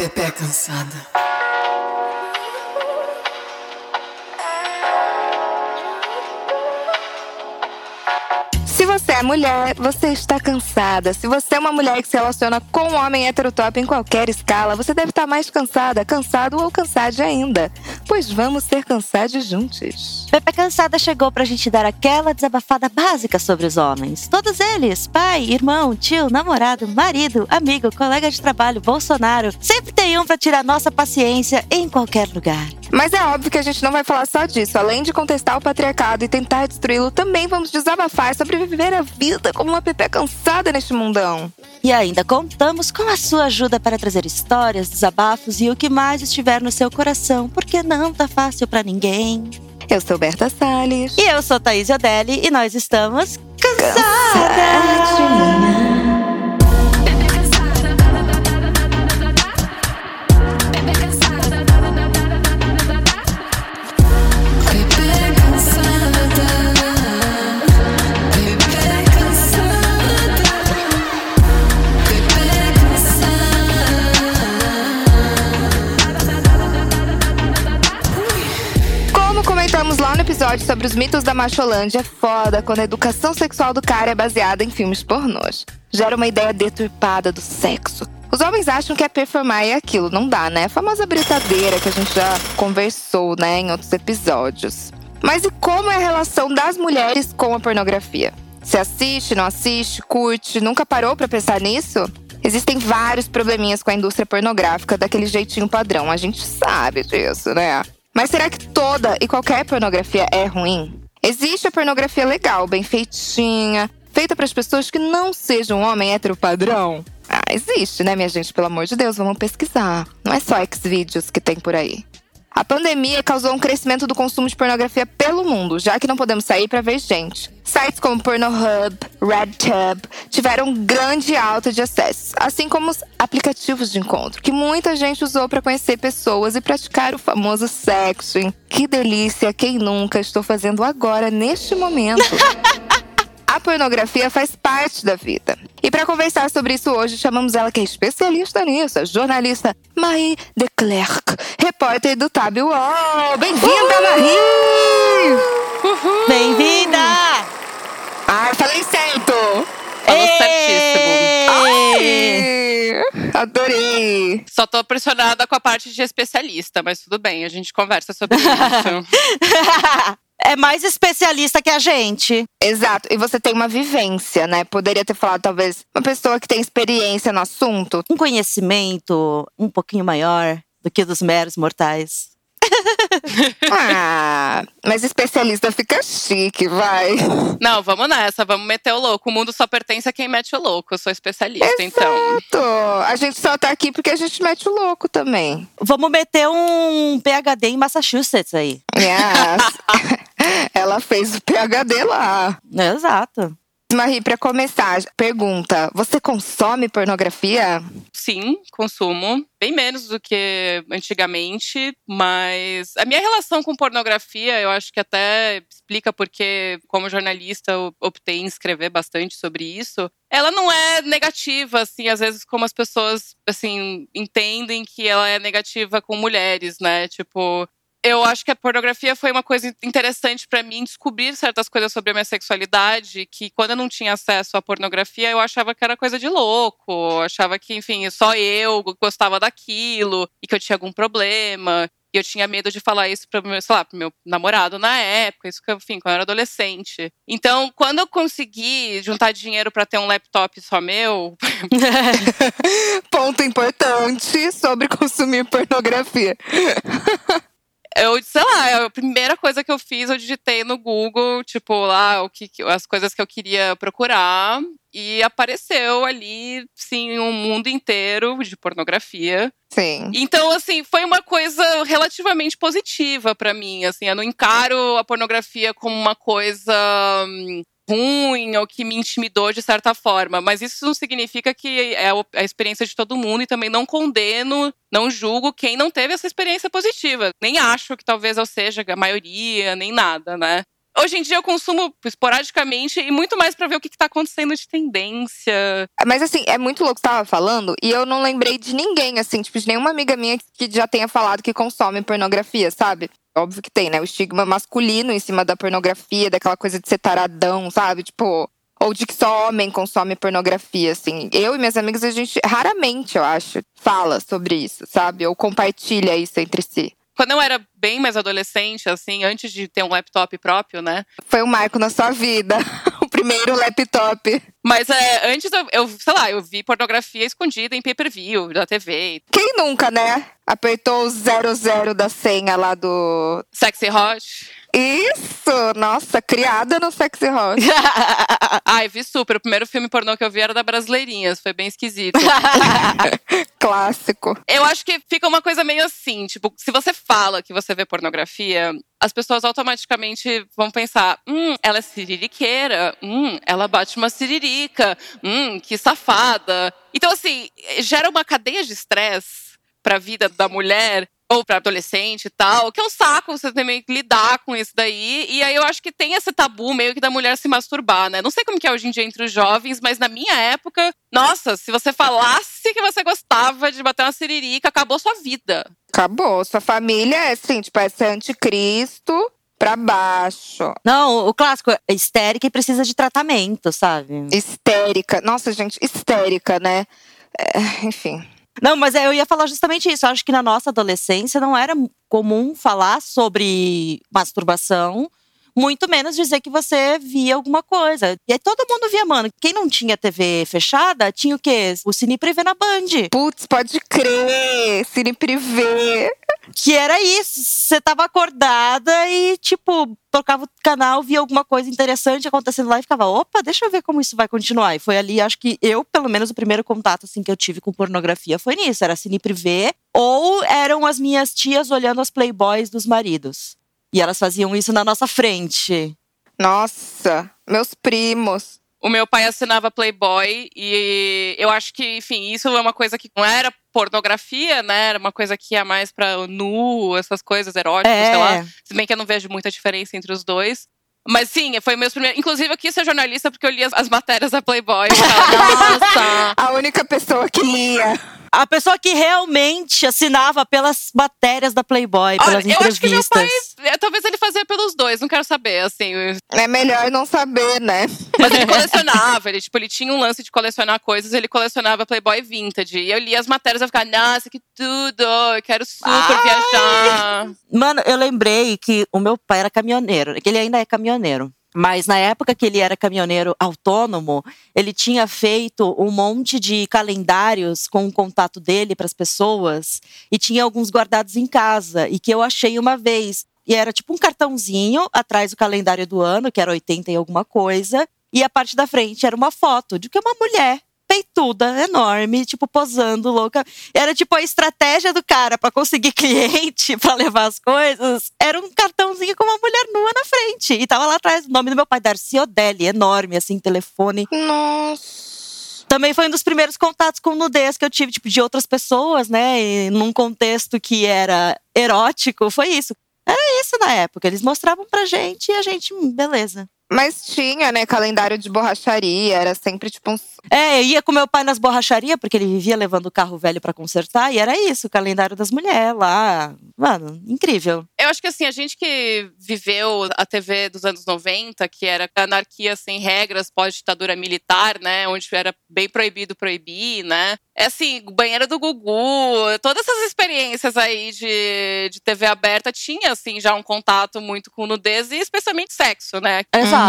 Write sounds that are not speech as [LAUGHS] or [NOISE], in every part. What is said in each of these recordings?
Pepe cansada. Se você é mulher, você está cansada. Se você é uma mulher que se relaciona com um homem heterotop em qualquer escala, você deve estar mais cansada, cansado ou cansada ainda. Pois vamos ser cansados juntos. Pepe Cansada chegou pra gente dar aquela desabafada básica sobre os homens. Todos eles, pai, irmão, tio, namorado, marido, amigo, colega de trabalho, Bolsonaro. Sempre tem um pra tirar nossa paciência em qualquer lugar. Mas é óbvio que a gente não vai falar só disso. Além de contestar o patriarcado e tentar destruí-lo, também vamos desabafar sobre viver a vida como uma Pepe cansada neste mundão. E ainda contamos com a sua ajuda para trazer histórias, desabafos e o que mais estiver no seu coração, porque não tá fácil pra ninguém. Eu sou Berta Salles. E eu sou Thaís Odelli e nós estamos cansadas. Pepe episódio sobre os mitos da Macholândia, é foda quando a educação sexual do cara é baseada em filmes pornôs. Gera uma ideia deturpada do sexo. Os homens acham que é performar e aquilo. Não dá, né? A famosa britadeira que a gente já conversou, né, em outros episódios. Mas e como é a relação das mulheres com a pornografia? Se assiste, não assiste, curte, nunca parou pra pensar nisso? Existem vários probleminhas com a indústria pornográfica daquele jeitinho padrão, a gente sabe disso, né? Mas será que toda e qualquer pornografia é ruim? Existe a pornografia legal, bem feitinha, feita para as pessoas que não sejam homem hétero padrão? Ah, existe, né, minha gente? Pelo amor de Deus, vamos pesquisar. Não é só Xvideos que tem por aí. A pandemia causou um crescimento do consumo de pornografia pelo mundo, já que não podemos sair para ver gente. Sites como Pornhub, RedTube tiveram grande alta de acessos, assim como os aplicativos de encontro, que muita gente usou para conhecer pessoas e praticar o famoso sexting. Que delícia, quem nunca estou fazendo agora neste momento. [LAUGHS] A pornografia faz parte da vida. E para conversar sobre isso hoje, chamamos ela que é especialista nisso, a jornalista Marie de Klerk, repórter do Tab UOL. Bem-vinda, Marie! Bem-vinda! Ah, falei certo! Falou certíssimo. Ai, adorei! Só tô pressionada com a parte de especialista, mas tudo bem, a gente conversa sobre isso. [LAUGHS] é mais especialista que a gente. Exato, e você tem uma vivência, né? Poderia ter falado, talvez, uma pessoa que tem experiência no assunto. Um conhecimento um pouquinho maior do que dos meros mortais. [LAUGHS] Ah, mas especialista fica chique, vai. Não, vamos nessa, vamos meter o louco. O mundo só pertence a quem mete o louco. Eu sou especialista, então. Exato. A gente só tá aqui porque a gente mete o louco também. Vamos meter um PhD em Massachusetts aí. Yes. [LAUGHS] Ela fez o PhD lá. Exato. Marie, pra começar, pergunta: você consome pornografia? Sim, consumo. Bem menos do que antigamente, mas a minha relação com pornografia, eu acho que até explica porque, como jornalista, eu optei em escrever bastante sobre isso. Ela não é negativa, assim, às vezes como as pessoas, assim, entendem que ela é negativa com mulheres, né? Tipo, eu acho que a pornografia foi uma coisa interessante para mim descobrir certas coisas sobre a minha sexualidade que quando eu não tinha acesso à pornografia eu achava que era coisa de louco, eu achava que enfim só eu gostava daquilo e que eu tinha algum problema e eu tinha medo de falar isso para meu, sei lá, pro meu namorado na época, isso que enfim quando eu era adolescente. Então quando eu consegui juntar dinheiro para ter um laptop só meu [LAUGHS] Ponto importante sobre consumir pornografia. [LAUGHS] eu, sei lá, a primeira coisa que eu fiz, eu digitei no Google, tipo, lá, o que, as coisas que eu queria procurar. E apareceu ali, sim, um mundo inteiro de pornografia. Sim. Então, assim, foi uma coisa relativamente positiva para mim. Assim, eu não encaro a pornografia como uma coisa hum, ruim ou que me intimidou de certa forma. Mas isso não significa que é a experiência de todo mundo e também não condeno, não julgo quem não teve essa experiência positiva. Nem acho que talvez eu seja a maioria, nem nada, né? Hoje em dia eu consumo esporadicamente e muito mais pra ver o que, que tá acontecendo de tendência. Mas assim, é muito louco que tava falando, e eu não lembrei de ninguém, assim, tipo, de nenhuma amiga minha que já tenha falado que consome pornografia, sabe? Óbvio que tem, né? O estigma masculino em cima da pornografia, daquela coisa de ser taradão, sabe? Tipo, ou de que só homem consome pornografia, assim. Eu e minhas amigas, a gente raramente, eu acho, fala sobre isso, sabe? Ou compartilha isso entre si. Quando eu era bem mais adolescente, assim, antes de ter um laptop próprio, né? Foi um marco na sua vida. [LAUGHS] o primeiro laptop. Mas é, antes eu, eu, sei lá, eu vi pornografia escondida em pay-per-view da TV. Quem nunca, né? Apertou o 00 da senha lá do. Sexy Hot. Isso! Nossa, criada no Sexy Hot. [LAUGHS] Ai, vi super. O primeiro filme pornô que eu vi era da Brasileirinhas. Foi bem esquisito. [LAUGHS] Clássico. eu acho que fica uma coisa meio assim, tipo, se você fala que você vê pornografia, as pessoas automaticamente vão pensar: hum, ela é siririqueira, hum, ela bate uma siririca, hum, que safada. Então, assim, gera uma cadeia de estresse pra vida da mulher ou para adolescente e tal, que é um saco você também lidar com isso daí. E aí eu acho que tem esse tabu meio que da mulher se masturbar, né? Não sei como que é hoje em dia entre os jovens, mas na minha época, nossa, se você falasse que você gostava de bater uma siririca, acabou sua vida. Acabou. Sua família é assim, tipo, é ser anticristo pra baixo. Não, o clássico é histérica e precisa de tratamento, sabe? Histérica. Nossa, gente, histérica, né? É, enfim. Não, mas eu ia falar justamente isso. Eu acho que na nossa adolescência não era comum falar sobre masturbação, muito menos dizer que você via alguma coisa. E aí todo mundo via, mano. Quem não tinha TV fechada, tinha o quê? O Cine Privé na Band. Putz, pode crer. Cine privê. Que era isso. Você tava acordada e, tipo, tocava o canal, via alguma coisa interessante acontecendo lá e ficava, opa, deixa eu ver como isso vai continuar. E foi ali, acho que eu, pelo menos, o primeiro contato assim que eu tive com pornografia foi nisso. Era cine privê ou eram as minhas tias olhando as playboys dos maridos. E elas faziam isso na nossa frente. Nossa, meus primos. O meu pai assinava Playboy e eu acho que, enfim, isso é uma coisa que não era pornografia, né? Era uma coisa que ia mais pra nu, essas coisas eróticas, É. sei lá. Se bem que eu não vejo muita diferença entre os dois. Mas sim, foi meus primeiros. Inclusive, eu quis ser jornalista porque eu li as, as matérias da Playboy. Eu [LAUGHS] ficava, Nossa! A única pessoa que lia. A pessoa que realmente assinava pelas matérias da Playboy, pelas Olha, eu acho que meu entrevistas. pai. é, Talvez ele fazia pelos dois, não quero saber, assim. É melhor não saber, né? Mas ele colecionava, ele, tipo, ele tinha um lance de colecionar coisas, ele colecionava Playboy Vintage. E eu lia as matérias e eu ficava, nossa, que tudo! Eu quero super Ai! viajar. Mano, eu lembrei que o meu pai era caminhoneiro, que ele ainda é caminhoneiro. Mas na época que ele era caminhoneiro autônomo, ele tinha feito um monte de calendários com o contato dele para as pessoas e tinha alguns guardados em casa e que eu achei uma vez. E era tipo um cartãozinho atrás do calendário do ano, que era 80 e alguma coisa, e a parte da frente era uma foto de que uma mulher peituda, enorme, tipo posando louca. Era tipo a estratégia do cara para conseguir [LAUGHS] cliente, para levar as coisas. Era um cartãozinho com uma mulher nua na frente. E tava lá atrás o nome do meu pai, Darcy Odelli, enorme, assim, telefone. Nossa. Também foi um dos primeiros contatos com nudez que eu tive, tipo, de outras pessoas, né? E num contexto que era erótico, foi isso. Era isso na época. Eles mostravam pra gente e a gente, hum, beleza. Mas tinha, né, calendário de borracharia, era sempre tipo uns. É, eu ia com meu pai nas borracharias, porque ele vivia levando o carro velho pra consertar, e era isso, o calendário das mulheres lá. Mano, incrível. Eu acho que assim, a gente que viveu a TV dos anos 90, que era anarquia sem regras, pós-ditadura militar, né? Onde era bem proibido proibir, né? É assim, banheiro do Gugu, todas essas experiências aí de, de TV aberta tinha, assim, já um contato muito com nudez e especialmente sexo, né? Exato.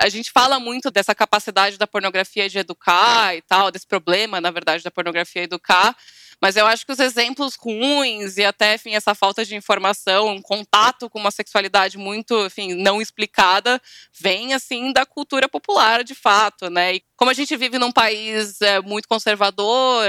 A gente fala muito dessa capacidade da pornografia de educar e tal, desse problema, na verdade, da pornografia educar. Mas eu acho que os exemplos ruins e até, enfim, essa falta de informação, um contato com uma sexualidade muito, enfim, não explicada, vem, assim, da cultura popular, de fato, né? E como a gente vive num país é, muito conservador,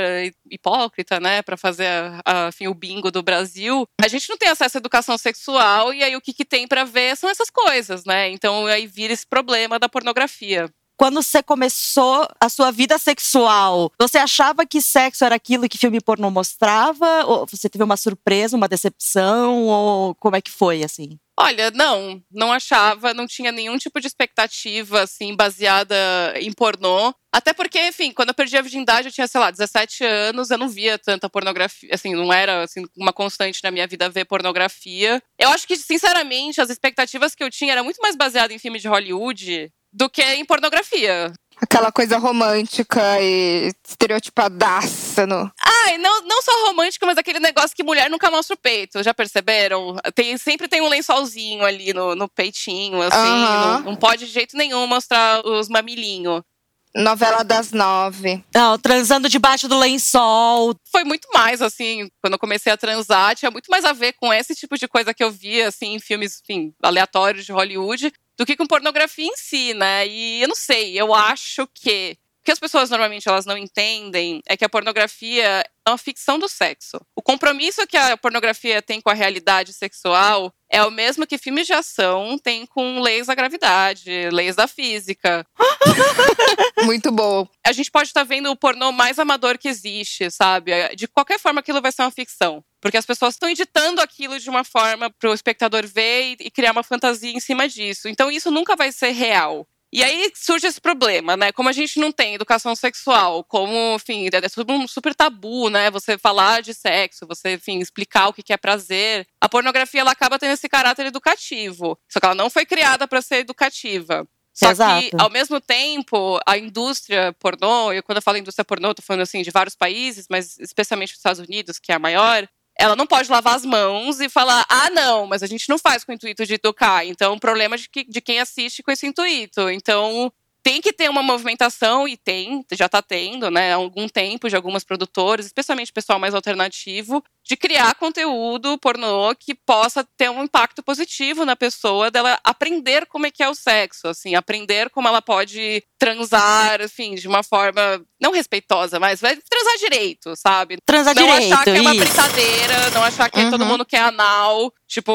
hipócrita, né, para fazer, a- a, enfim, o bingo do Brasil, a gente não tem acesso à educação sexual e aí o que, que tem para ver são essas coisas, né? Então aí vira esse problema da pornografia. Quando você começou a sua vida sexual, você achava que sexo era aquilo que filme pornô mostrava? Ou você teve uma surpresa, uma decepção? Ou como é que foi, assim? Olha, não, não achava, não tinha nenhum tipo de expectativa, assim, baseada em pornô. Até porque, enfim, quando eu perdi a virgindade, eu tinha, sei lá, 17 anos, eu não via tanta pornografia, assim, não era, assim, uma constante na minha vida ver pornografia. Eu acho que, sinceramente, as expectativas que eu tinha eram muito mais baseadas em filme de Hollywood do que em pornografia. Aquela coisa romântica e estereotipadaça no. Ai, não, não só romântico, mas aquele negócio que mulher nunca mostra o peito, já perceberam? Tem, sempre tem um lençolzinho ali no, no peitinho, assim. Aham. Não, não pode de jeito nenhum mostrar os mamilinhos. Novela das nove. Não, transando debaixo do lençol. Foi muito mais, assim, quando eu comecei a transar, tinha muito mais a ver com esse tipo de coisa que eu via, assim, em filmes, enfim, aleatórios de Hollywood, do que com pornografia em si, né? E eu não sei, eu acho que o que as pessoas normalmente elas não entendem é que a pornografia é uma ficção do sexo. O compromisso que a pornografia tem com a realidade sexual é o mesmo que filmes de ação têm com leis da gravidade, leis da física. [LAUGHS] Muito bom. A gente pode estar vendo o pornô mais amador que existe, sabe? De qualquer forma, aquilo vai ser uma ficção. Porque as pessoas estão editando aquilo de uma forma para o espectador ver e, e criar uma fantasia em cima disso. Então, isso nunca vai ser real. E aí surge esse problema, né? Como a gente não tem educação sexual, como, enfim, é super, um super tabu, né? Você falar de sexo, você, enfim, explicar o que que é prazer. A pornografia, ela acaba tendo esse caráter educativo. Só que ela não foi criada para ser educativa. Só Exato. que, ao mesmo tempo, a indústria pornô, e quando eu falo indústria pornô, eu tô falando assim de vários países, mas especialmente os Estados Unidos, que é a maior, ela não pode lavar as mãos e falar, ah, não, mas a gente não faz com o intuito de educar. Então, o problema é de, que, de quem assiste com esse intuito. Então, tem que ter uma movimentação, e tem, já está tendo, né, há algum tempo, de algumas produtoras, especialmente pessoal mais alternativo, de criar conteúdo pornô que possa ter um impacto positivo na pessoa, dela aprender como é que é o sexo, assim, aprender como ela pode transar, enfim, de uma forma não respeitosa, mas vai transar direito, sabe? Transar não direito, achar que é uma isso. brincadeira, não achar que todo Uhum. mundo quer anal, tipo,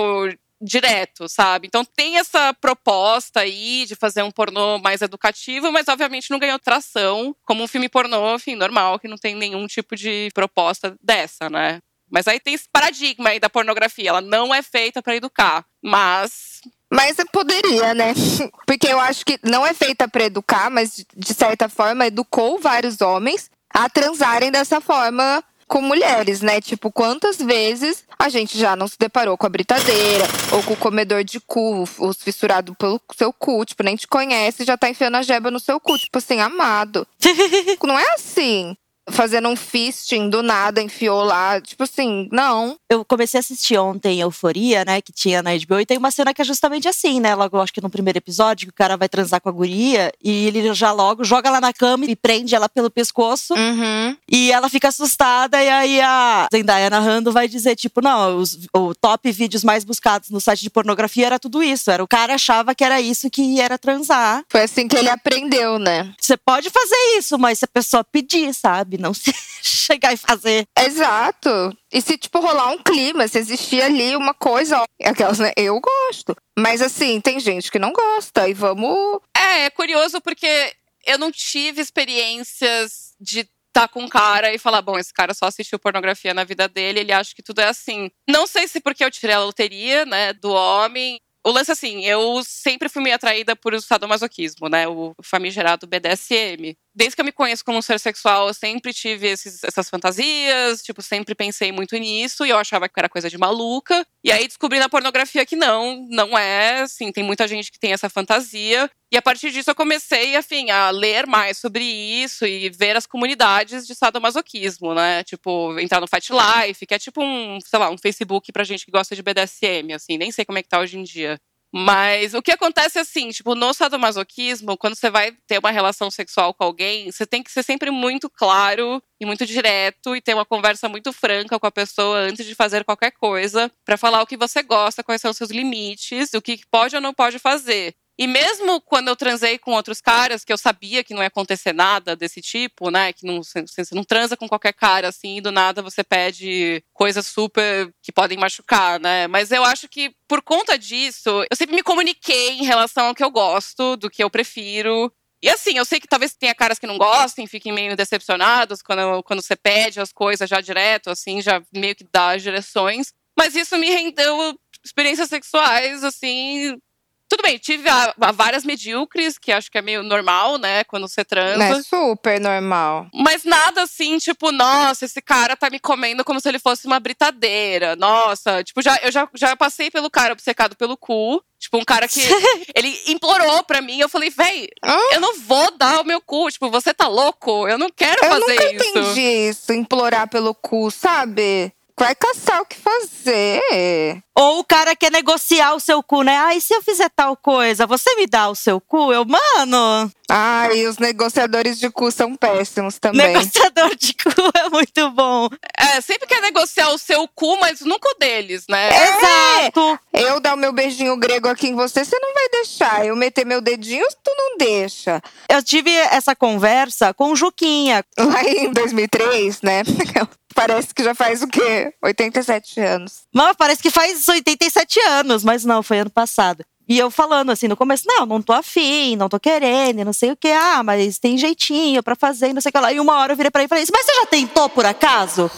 direto, sabe? Então tem essa proposta aí de fazer um pornô mais educativo, mas obviamente não ganhou tração como um filme pornô, enfim, normal, que não tem nenhum tipo de proposta dessa, né? Mas aí tem esse paradigma aí da pornografia, ela não é feita pra educar, mas Mas poderia, né? [LAUGHS] Porque eu acho que não é feita pra educar, mas de certa forma educou vários homens a transarem dessa forma com mulheres, né? Tipo, quantas vezes a gente já não se deparou com a britadeira ou com o comedor de cu, os fissurado pelo seu cu, tipo, nem te conhece e já tá enfiando a jeba no seu cu, tipo assim, amado. [LAUGHS] Não é assim. Fazendo um fisting do nada, enfiou lá, tipo assim, não. Eu comecei a assistir ontem Euforia, né, que tinha na HBO, e tem uma cena que é justamente assim, né? Logo, acho que no primeiro episódio, que o cara vai transar com a guria e ele já logo joga ela na cama e prende ela pelo pescoço. Uhum. E ela fica assustada, e aí a Zendaya narrando vai dizer, tipo, não, os, o top vídeos mais buscados no site de pornografia era tudo isso. Era o cara achava que era isso que era transar. Foi assim que ele aprendeu, né? Você pode fazer isso, mas se a pessoa pedir, sabe? Não [LAUGHS] se chegar e fazer. Exato. E se, tipo, rolar um clima, se existir ali uma coisa, ó, aquelas, né? Eu gosto. Mas assim, tem gente que não gosta. E vamos. É, é curioso porque eu não tive experiências de estar com um cara e falar, bom, esse cara só assistiu pornografia na vida dele, ele acha que tudo é assim. Não sei se porque eu tirei a loteria, né, do homem. O lance assim, eu sempre fui meio atraída por o sadomasoquismo, né, o famigerado BDSM. Desde que eu me conheço como um ser sexual, eu sempre tive esses- essas fantasias, tipo, sempre pensei muito nisso e eu achava que era coisa de maluca. E aí descobri na pornografia que não, não é, assim, tem muita gente que tem essa fantasia. E a partir disso eu comecei, enfim, a ler mais sobre isso e ver as comunidades de sadomasoquismo, né? Tipo, entrar no Fight Life, que é tipo um, sei lá, um Facebook pra gente que gosta de BDSM, assim, nem sei como é que tá hoje em dia. Mas o que acontece é assim, tipo, no sadomasoquismo, quando você vai ter uma relação sexual com alguém, você tem que ser sempre muito claro e muito direto e ter uma conversa muito franca com a pessoa antes de fazer qualquer coisa, pra falar o que você gosta, quais são os seus limites, o que pode ou não pode fazer. E mesmo quando eu transei com outros caras, que eu sabia que não ia acontecer nada desse tipo, né? Que não, você não transa com qualquer cara, assim, e do nada você pede coisas super que podem machucar, né? Mas eu acho que por conta disso, eu sempre me comuniquei em relação ao que eu gosto, do que eu prefiro. E assim, eu sei que talvez tenha caras que não gostem, fiquem meio decepcionados quando, quando você pede as coisas já direto, assim, já meio que dá as direções. Mas isso me rendeu experiências sexuais, assim. Tudo bem, tive a, a várias medíocres, que acho que é meio normal, né, quando você transa. É super normal. Mas nada assim, tipo, nossa, esse cara tá me comendo como se ele fosse uma britadeira. Nossa, tipo, já, eu já, já passei pelo cara obcecado pelo cu. Tipo, um cara que. [LAUGHS] ele implorou pra mim. Eu falei, véi, eu não vou dar o meu cu. Tipo, você tá louco? Eu não quero Eu fazer nunca isso. entendi isso, implorar pelo cu, sabe? Vai caçar o que fazer. Ou o cara quer negociar o seu cu, né? Ah, e se eu fizer tal coisa, você me dá o seu cu? Eu, mano, Ai, os negociadores de cu são péssimos também. negociador de cu é muito bom. É, sempre quer negociar o seu cu, mas nunca o deles, né? Exato. Eu dar o meu beijinho grego aqui em você, você não vai deixar. Eu meter meu dedinho, tu não deixa. Eu tive essa conversa com o Juquinha. Lá em 2003, né? [LAUGHS] Parece que já faz o quê? 87 anos. Mas parece que faz 87 anos, mas não, foi ano passado. E eu falando assim no começo, não, não tô afim, não tô querendo, não sei o que. Ah, mas tem jeitinho pra fazer, não sei o que lá. E uma hora eu virei pra ele e falei mas você já tentou por acaso?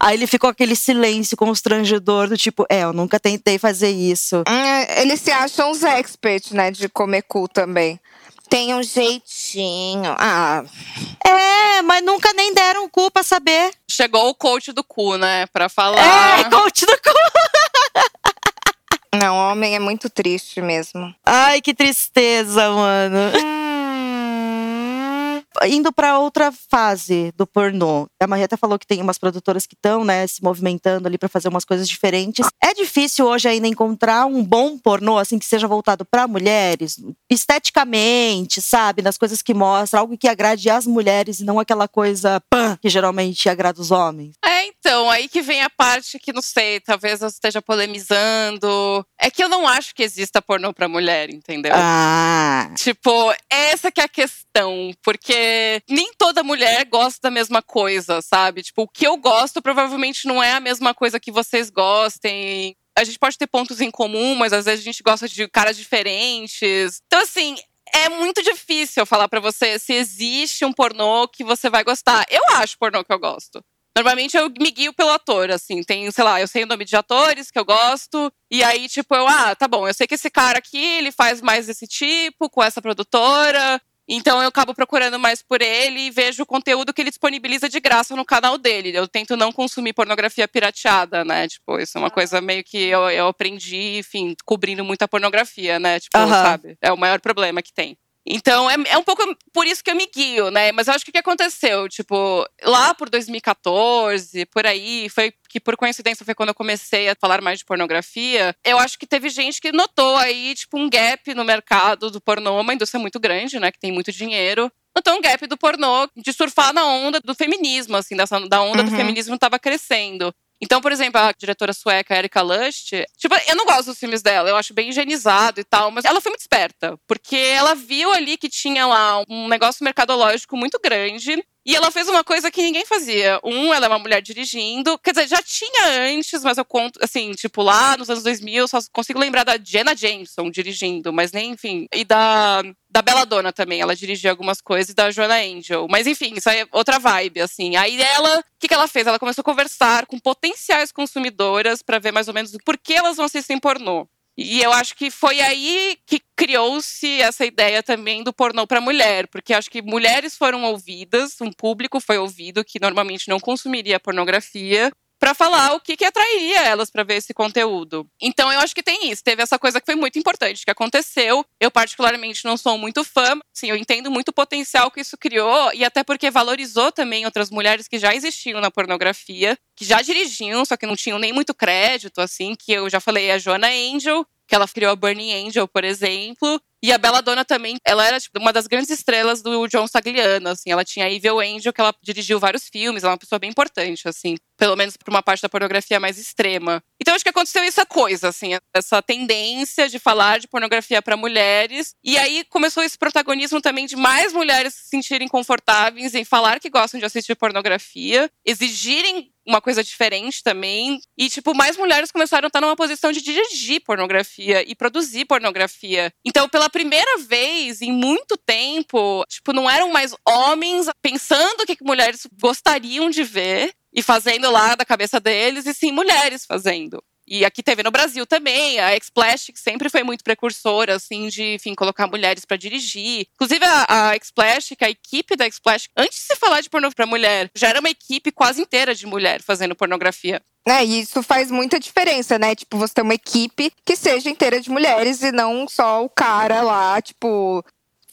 Aí ele ficou aquele silêncio constrangedor do tipo, é, eu nunca tentei fazer isso. Hum, Eles se acham os experts, né? De comer cu também. Tem um jeitinho. Ah, É, mas nunca nem deram o cu pra saber. Chegou o coach do cu, né? Pra falar. É, coach do cu. não, homem é muito triste mesmo. Ai, que tristeza, mano. Indo pra outra fase do pornô. A Maria até falou que tem umas produtoras que estão, né, se movimentando ali pra fazer umas coisas diferentes. É difícil hoje ainda encontrar um bom pornô assim que seja voltado pra mulheres, esteticamente, sabe, nas coisas que mostra, algo que agrade as mulheres e não aquela coisa pã, que geralmente agrada os homens. É, então, aí que vem a parte que, não sei, talvez eu esteja polemizando. É que eu não acho que exista pornô pra mulher, entendeu? Ah, Tipo, essa que é a questão, porque nem toda mulher gosta da mesma coisa, sabe? Tipo, o que eu gosto provavelmente não é a mesma coisa que vocês gostem. A gente pode ter pontos em comum, mas às vezes a gente gosta de caras diferentes. Então, assim, é muito difícil falar pra você se existe um pornô que você vai gostar. Eu acho pornô que eu gosto. Normalmente eu me guio pelo ator, assim. Tem, sei lá, eu sei o nome de atores que eu gosto. E aí, tipo, eu, ah, tá bom, eu sei que esse cara aqui, ele faz mais desse tipo, com essa produtora. Então eu acabo procurando mais por ele e vejo o conteúdo que ele disponibiliza de graça no canal dele. Eu tento não consumir pornografia pirateada, né? Tipo, isso é uma coisa meio que eu, eu aprendi, enfim, cobrindo muita pornografia, né? Tipo, Aham. sabe? É o maior problema que tem. Então, é, é um pouco por isso que eu me guio, né? Mas eu acho que o que aconteceu, tipo, lá por 2014, por aí, foi que por coincidência foi quando eu comecei a falar mais de pornografia. Eu acho que teve gente que notou aí, tipo, um gap no mercado do pornô, uma indústria muito grande, né? Que tem muito dinheiro. Notou um gap do pornô de surfar na onda do feminismo, assim, dessa, da onda do Uhum. feminismo estava crescendo. Então, por exemplo, a diretora sueca Erika Lust, tipo, eu não gosto dos filmes dela, eu acho bem higienizado e tal, mas ela foi muito esperta, porque ela viu ali que tinha lá um negócio mercadológico muito grande. E ela fez uma coisa que ninguém fazia. Um, ela é uma mulher dirigindo. Quer dizer, já tinha antes, mas eu conto, assim, tipo, lá nos anos 2000, eu só consigo lembrar da Jenna Jameson dirigindo, mas nem, enfim. E da, da Bella Donna também, ela dirigia algumas coisas, da Joanna Angel. Mas enfim, isso aí é outra vibe, assim. Aí ela, o que, que ela fez? Ela começou a conversar com potenciais consumidoras para ver mais ou menos por que elas vão assistir pornô. E eu acho que foi aí que criou-se essa ideia também do pornô para mulher, porque acho que mulheres foram ouvidas, um público foi ouvido que normalmente não consumiria pornografia, para falar o que, que atrairia elas para ver esse conteúdo. Então eu acho que tem isso. Teve essa coisa que foi muito importante que aconteceu. Eu particularmente não sou muito fã, sim, eu entendo muito o potencial que isso criou e até porque valorizou também outras mulheres que já existiam na pornografia, que já dirigiam, só que não tinham nem muito crédito, assim, que eu já falei a Joanna Angel, que ela criou a Burning Angel, por exemplo. E a Bella Donna também, ela era tipo, uma das grandes estrelas do John Stagliano, assim. Ela tinha Evil Angel, que ela dirigiu vários filmes, ela é uma pessoa bem importante, assim. Pelo menos para uma parte da pornografia mais extrema. Então acho que aconteceu essa coisa, assim, essa tendência de falar de pornografia para mulheres. E aí começou esse protagonismo também de mais mulheres se sentirem confortáveis em falar que gostam de assistir pornografia, exigirem uma coisa diferente também. E, tipo, mais mulheres começaram a estar numa posição de dirigir pornografia e produzir pornografia. Então, pela primeira vez em muito tempo, tipo, não eram mais homens pensando o que mulheres gostariam de ver e fazendo lá da cabeça deles, e sim mulheres fazendo. E aqui teve no Brasil também, a X-Splash, que sempre foi muito precursora, assim, de, enfim, colocar mulheres para dirigir. Inclusive, a, a que a equipe da X-Splash, antes de se falar de pornografia pra mulher, já era uma equipe quase inteira de mulher fazendo pornografia. É, e isso faz muita diferença, né? Tipo, você ter uma equipe que seja inteira de mulheres e não só o cara lá, tipo,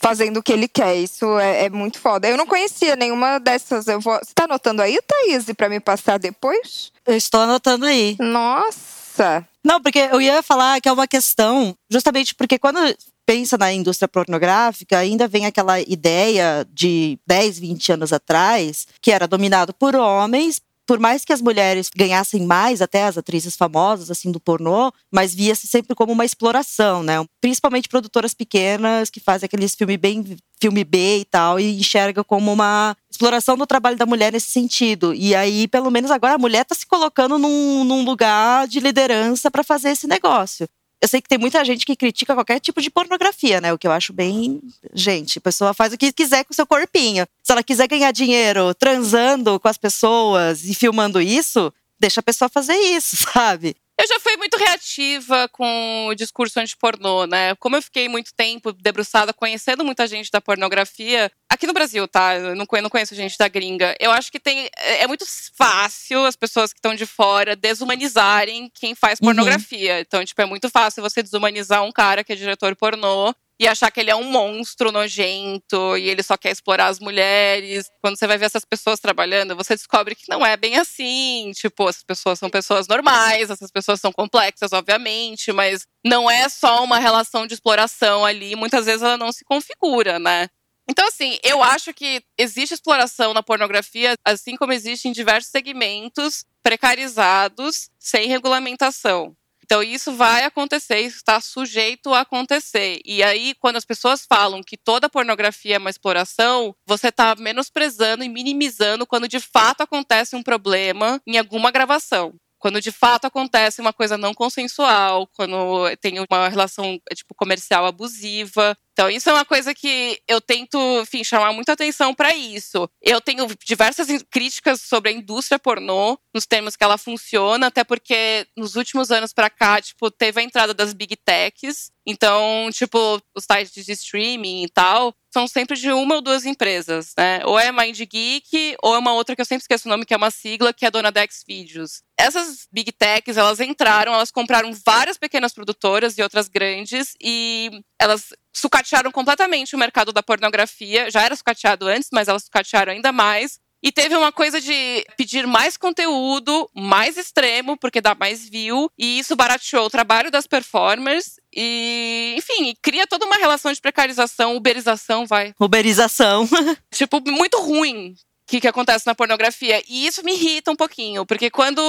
fazendo o que ele quer. Isso é, é muito foda. Eu não conhecia nenhuma dessas. Eu vou... Você tá anotando aí, Thaís, pra me passar depois? Eu estou anotando aí. Nossa! Não, porque eu ia falar que é uma questão, justamente porque quando pensa na indústria pornográfica, ainda vem aquela ideia de 10, 20 anos atrás, que era dominado por homens, por mais que as mulheres ganhassem mais, até as atrizes famosas assim do pornô, mas via-se sempre como uma exploração, né? Principalmente produtoras pequenas que fazem aqueles filme bem filme B e tal e enxerga como uma exploração do trabalho da mulher nesse sentido. E aí, pelo menos agora a mulher está se colocando num, num lugar de liderança para fazer esse negócio. Eu sei que tem muita gente que critica qualquer tipo de pornografia, né? O que eu acho bem. Gente, a pessoa faz o que quiser com o seu corpinho. Se ela quiser ganhar dinheiro transando com as pessoas e filmando isso, deixa a pessoa fazer isso, [LAUGHS] sabe? Eu já fui muito reativa com o discurso anti-pornô, né? Como eu fiquei muito tempo debruçada, conhecendo muita gente da pornografia, aqui no Brasil, tá? Eu não conheço, gente da gringa. Eu acho que tem. É muito fácil as pessoas que estão de fora desumanizarem quem faz pornografia. Uhum. Então, tipo, é muito fácil você desumanizar um cara que é diretor pornô e achar que ele é um monstro nojento e ele só quer explorar as mulheres. Quando você vai ver essas pessoas trabalhando, você descobre que não é bem assim. Tipo, essas pessoas são pessoas normais, essas pessoas são complexas, obviamente, mas não é só uma relação de exploração ali. Muitas vezes ela não se configura, né? Então, assim, eu acho que existe exploração na pornografia, assim como existe em diversos segmentos precarizados, sem regulamentação. Então, isso vai acontecer, isso está sujeito a acontecer. E aí, quando as pessoas falam que toda pornografia é uma exploração, você está menosprezando e minimizando quando de fato acontece um problema em alguma gravação quando de fato acontece uma coisa não consensual, quando tem uma relação tipo comercial abusiva. Então, isso é uma coisa que eu tento, enfim, chamar muita atenção para isso. Eu tenho diversas críticas sobre a indústria pornô, nos termos que ela funciona, até porque nos últimos anos para cá, tipo, teve a entrada das big techs. Então, tipo, os sites de streaming e tal, são sempre de uma ou duas empresas, né? Ou é Mind Geek, ou é uma outra que eu sempre esqueço o nome, que é uma sigla, que é a dona Dex Videos. Essas big techs, elas entraram, elas compraram várias pequenas produtoras e outras grandes, e elas sucatearam completamente o mercado da pornografia. Já era sucateado antes, mas elas sucatearam ainda mais. E teve uma coisa de pedir mais conteúdo, mais extremo, porque dá mais view. E isso barateou o trabalho das performers. E, enfim, cria toda uma relação de precarização, uberização, vai. Uberização. [LAUGHS] tipo, muito ruim que, que acontece na pornografia. E isso me irrita um pouquinho, porque quando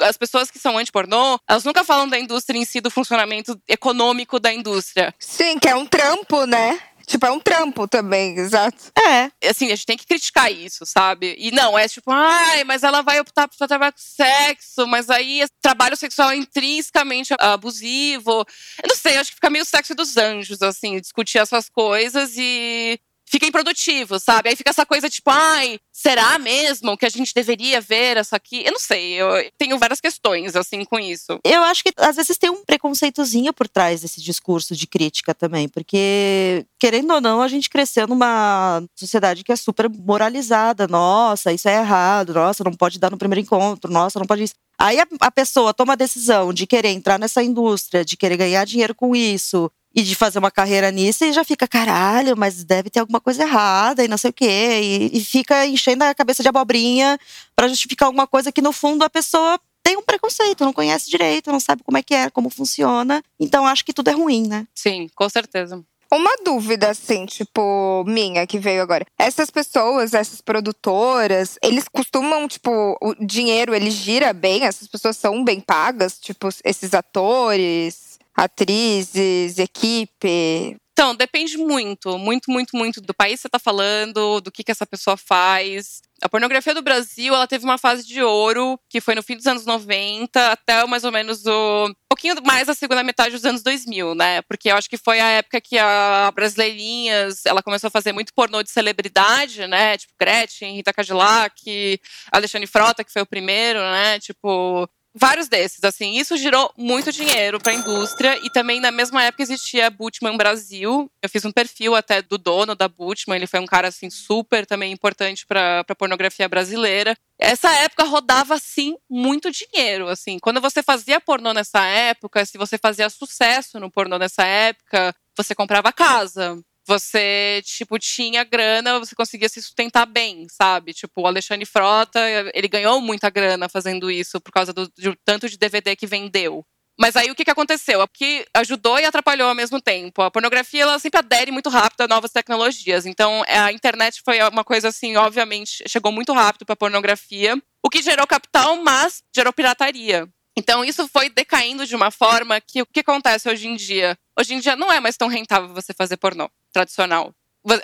as pessoas que são anti-pornô, elas nunca falam da indústria em si, do funcionamento econômico da indústria. Sim, que é um trampo, né? Tipo, é um trampo também, exato. É. Assim, a gente tem que criticar isso, sabe? E não, é tipo, ai, mas ela vai optar por trabalhar com sexo, mas aí trabalho sexual é intrinsecamente abusivo. Eu não sei, acho que fica meio sexo dos anjos, assim, discutir essas coisas e fica improdutivo, sabe? Aí fica essa coisa tipo, ai, será mesmo que a gente deveria ver essa aqui? Eu não sei, eu tenho várias questões, assim, com isso. Eu acho que às vezes tem um preconceitozinho por trás desse discurso de crítica também, porque, querendo ou não, a gente cresceu numa sociedade que é super moralizada. Nossa, isso é errado, nossa, não pode dar no primeiro encontro, nossa, não pode isso. Aí a, a pessoa toma a decisão de querer entrar nessa indústria, de querer ganhar dinheiro com isso, e de fazer uma carreira nisso e já fica, caralho, mas deve ter alguma coisa errada e não sei o quê. E, e fica enchendo a cabeça de abobrinha para justificar alguma coisa que, no fundo, a pessoa tem um preconceito, não conhece direito, não sabe como é que é, como funciona. Então acho que tudo é ruim, né? Sim, com certeza. Uma dúvida, assim, tipo, minha que veio agora. Essas pessoas, essas produtoras, eles costumam, tipo, o dinheiro ele gira bem? Essas pessoas são bem pagas? Tipo, esses atores, atrizes, equipe. Então, depende muito, muito, muito, muito do país que você tá falando, do que, que essa pessoa faz. A pornografia do Brasil, ela teve uma fase de ouro, que foi no fim dos anos 90, até mais ou menos o. Um pouquinho mais a segunda metade dos anos 2000, né? Porque eu acho que foi a época que a Brasileirinhas, ela começou a fazer muito pornô de celebridade, né? Tipo, Gretchen, Rita Cadillac, Alexandre Frota, que foi o primeiro, né? Tipo, Vários desses, assim, isso girou muito dinheiro para a indústria e também na mesma época existia a Butman Brasil. Eu fiz um perfil até do dono da Butman, ele foi um cara assim super também importante para a pornografia brasileira. Essa época rodava assim muito dinheiro, assim. Quando você fazia pornô nessa época, se você fazia sucesso no pornô nessa época, você comprava casa, você, tipo, tinha grana, você conseguia se sustentar bem, sabe? Tipo, o Alexandre Frota, ele ganhou muita grana fazendo isso por causa do, do tanto de DVD que vendeu. Mas aí o que, que aconteceu? O que ajudou e atrapalhou ao mesmo tempo. A pornografia ela sempre adere muito rápido a novas tecnologias. Então a internet foi uma coisa assim, obviamente, chegou muito rápido para a pornografia, o que gerou capital, mas gerou pirataria. Então isso foi decaindo de uma forma que o que acontece hoje em dia? Hoje em dia não é mais tão rentável você fazer pornô tradicional.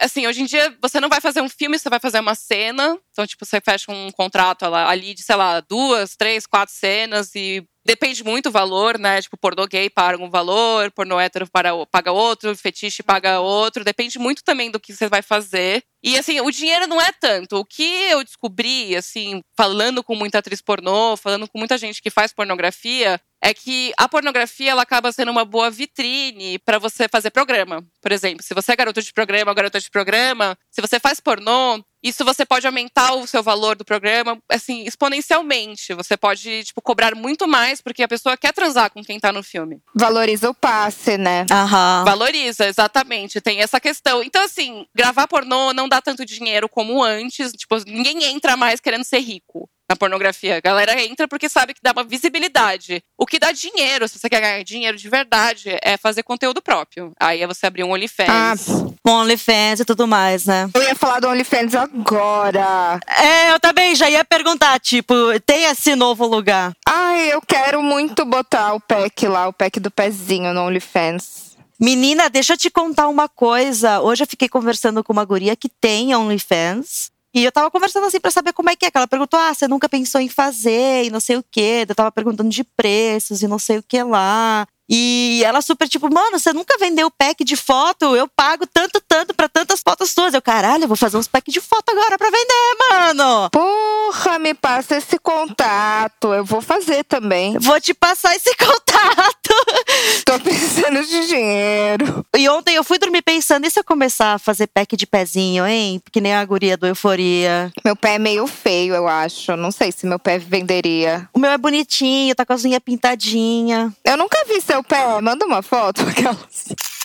Assim, hoje em dia você não vai fazer um filme, você vai fazer uma cena. Então, tipo, você fecha um contrato ali de, sei lá, duas, três, quatro cenas e depende muito o valor, né? Tipo, pornô gay paga um valor, pornô hétero paga outro, fetiche paga outro. Depende muito também do que você vai fazer. E assim, o dinheiro não é tanto. O que eu descobri, assim, falando com muita atriz pornô, falando com muita gente que faz pornografia, é que a pornografia ela acaba sendo uma boa vitrine para você fazer programa. Por exemplo, se você é garoto de programa, garota de programa, se você faz pornô, isso você pode aumentar o seu valor do programa, assim, exponencialmente. Você pode, tipo, cobrar muito mais porque a pessoa quer transar com quem tá no filme. Valoriza o passe, né? Aham. Valoriza, exatamente. Tem essa questão. Então, assim, gravar pornô não dá tanto dinheiro como antes. Tipo, ninguém entra mais querendo ser rico na pornografia. A galera entra porque sabe que dá uma visibilidade. O que dá dinheiro, se você quer ganhar dinheiro de verdade, é fazer conteúdo próprio. Aí é você abrir um OnlyFans. Ah, Com OnlyFans e tudo mais, né? eu ia falar do OnlyFans agora. É, eu também já ia perguntar, tipo, tem esse novo lugar? Ai, eu quero muito botar o pack lá, o pack do pezinho no OnlyFans. Menina, deixa eu te contar uma coisa. Hoje eu fiquei conversando com uma guria que tem OnlyFans. E eu tava conversando assim pra saber como é que é. Que ela perguntou: ah, você nunca pensou em fazer e não sei o quê. Eu tava perguntando de preços e não sei o que lá. E ela super tipo, mano, você nunca vendeu pack de foto? Eu pago tanto, tanto pra tantas fotos suas. Eu, caralho, eu vou fazer uns pack de foto agora pra vender, mano. Porra, me passa esse contato. Eu vou fazer também. Vou te passar esse [LAUGHS] contato. [LAUGHS] Tô precisando de dinheiro. E ontem eu fui dormir pensando, e se eu começar a fazer pack de pezinho, hein? Que nem a guria do Euforia. Meu pé é meio feio, eu acho. Não sei se meu pé venderia. O meu é bonitinho, tá com as unhas pintadinha. Eu nunca vi seu pé. Manda uma foto. [LAUGHS] aquelas.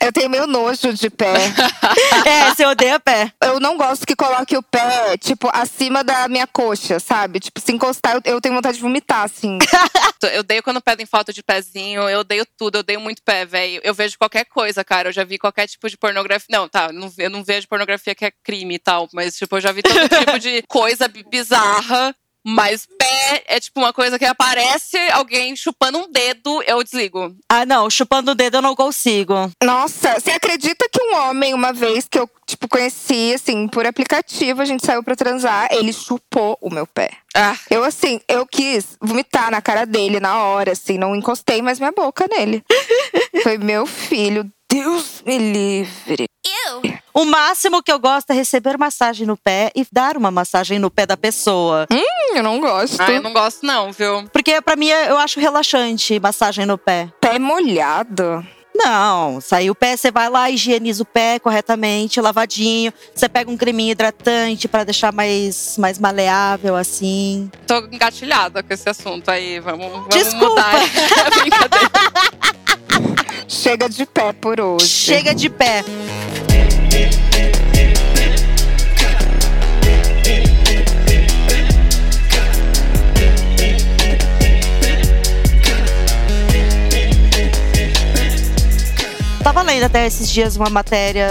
Eu tenho meio nojo de pé. [LAUGHS] é, você odeia pé. Eu não gosto que coloque o pé, tipo, acima da minha coxa, sabe? Tipo, se encostar, eu, eu tenho vontade de vomitar, assim. [LAUGHS] Eu odeio quando pedem foto de pezinho, eu odeio tudo, eu odeio muito pé, velho. Eu vejo qualquer coisa, cara. Eu já vi qualquer tipo de pornografia. Não, tá, eu não, vejo pornografia que é crime e tal, mas, tipo, eu já vi todo tipo de [LAUGHS] coisa bi- bizarra. Mas pé é tipo uma coisa que aparece alguém chupando um dedo, eu desligo. Ah, não, chupando o dedo eu não consigo. Nossa, você acredita que um homem, uma vez que eu, tipo, conheci, assim, por aplicativo, a gente saiu pra transar, ele chupou o meu pé. Ah, Eu, assim, eu quis vomitar na cara dele na hora, assim, não encostei mais minha boca nele. [LAUGHS] Foi meu filho, Deus me livre. O máximo que eu gosto é receber massagem no pé e dar uma massagem no pé da pessoa. Hum, eu não gosto. ah, eu não gosto não, viu? Porque pra mim eu acho relaxante massagem no pé. Pé molhado. Não, sair o pé, você vai lá, higieniza o pé corretamente, lavadinho. Você pega um creminho hidratante pra deixar mais, mais maleável, assim. Tô engatilhada com esse assunto aí, vamos, vamos Desculpa. mudar. [LAUGHS] Brincadeira. [LAUGHS] Chega de pé por hoje. Chega de pé. Tava lendo até esses dias uma matéria,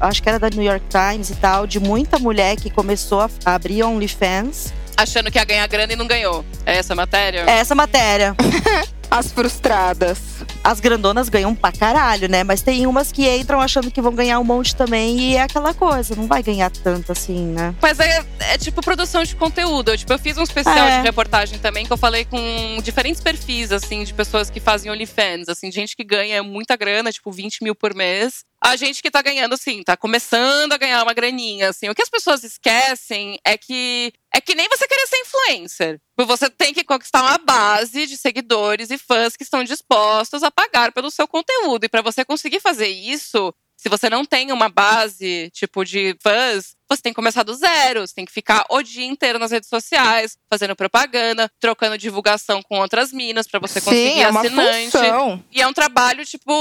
acho que era da New York Times e tal, de muita mulher que começou a abrir OnlyFans. Achando que ia ganhar grana e não ganhou. É essa a matéria? É essa matéria. [LAUGHS] As frustradas. As grandonas ganham pra caralho, né? Mas tem umas que entram achando que vão ganhar um monte também e é aquela coisa, não vai ganhar tanto assim, né? Mas é, é tipo produção de conteúdo. Eu, tipo, eu fiz um especial É. de reportagem também que eu falei com diferentes perfis, assim, de pessoas que fazem OnlyFans. Assim, gente que ganha muita grana, tipo 20 mil por mês. A gente que tá ganhando, assim, tá começando a ganhar uma graninha, assim. O que as pessoas esquecem é que é que nem você querer ser influencer. Você tem que conquistar uma base de seguidores e fãs que estão dispostos a pagar pelo seu conteúdo. E para você conseguir fazer isso, se você não tem uma base, tipo, de fãs, você tem que começar do zero. Você tem que ficar o dia inteiro nas redes sociais, fazendo propaganda, trocando divulgação com outras minas para você conseguir Sim, é uma assinante. função. E é um trabalho, tipo,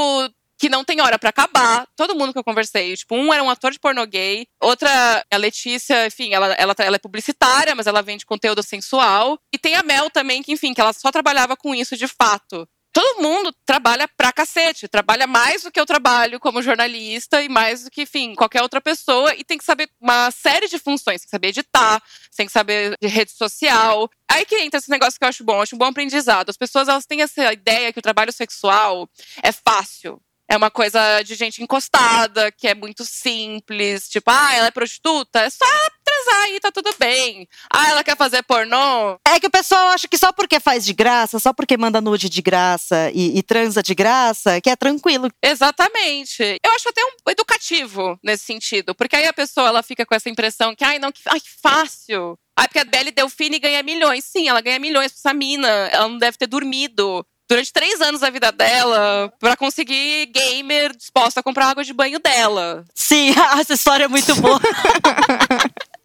que não tem hora pra acabar. Todo mundo que eu conversei, tipo, um era um ator de pornô gay, outra, a Letícia, enfim, ela, ela, ela é publicitária, mas ela vende conteúdo sensual. E tem a Mel também, que, enfim, que ela só trabalhava com isso de fato. Todo mundo trabalha pra cacete, trabalha mais do que eu trabalho como jornalista e mais do que, enfim, qualquer outra pessoa e tem que saber uma série de funções, tem que saber editar, tem que saber de rede social. Aí que entra esse negócio que eu acho bom, eu acho um bom aprendizado. As pessoas elas têm essa ideia que o trabalho sexual é fácil. É uma coisa de gente encostada, que é muito simples. Tipo, ah, ela é prostituta? É só transar e tá tudo bem. Ah, ela quer fazer pornô? É que o pessoal acha que só porque faz de graça, só porque manda nude de graça e, e transa de graça, que é tranquilo. Exatamente. Eu acho até um educativo nesse sentido. Porque aí a pessoa ela fica com essa impressão que, ai, não, que, ai, que fácil. Ai, porque a Belle Delfine ganha milhões. Sim, ela ganha milhões pra essa mina. Ela não deve ter dormido durante três anos da vida dela pra conseguir gamer disposta a comprar água de banho dela. Sim, [LAUGHS] essa história é muito boa. [LAUGHS]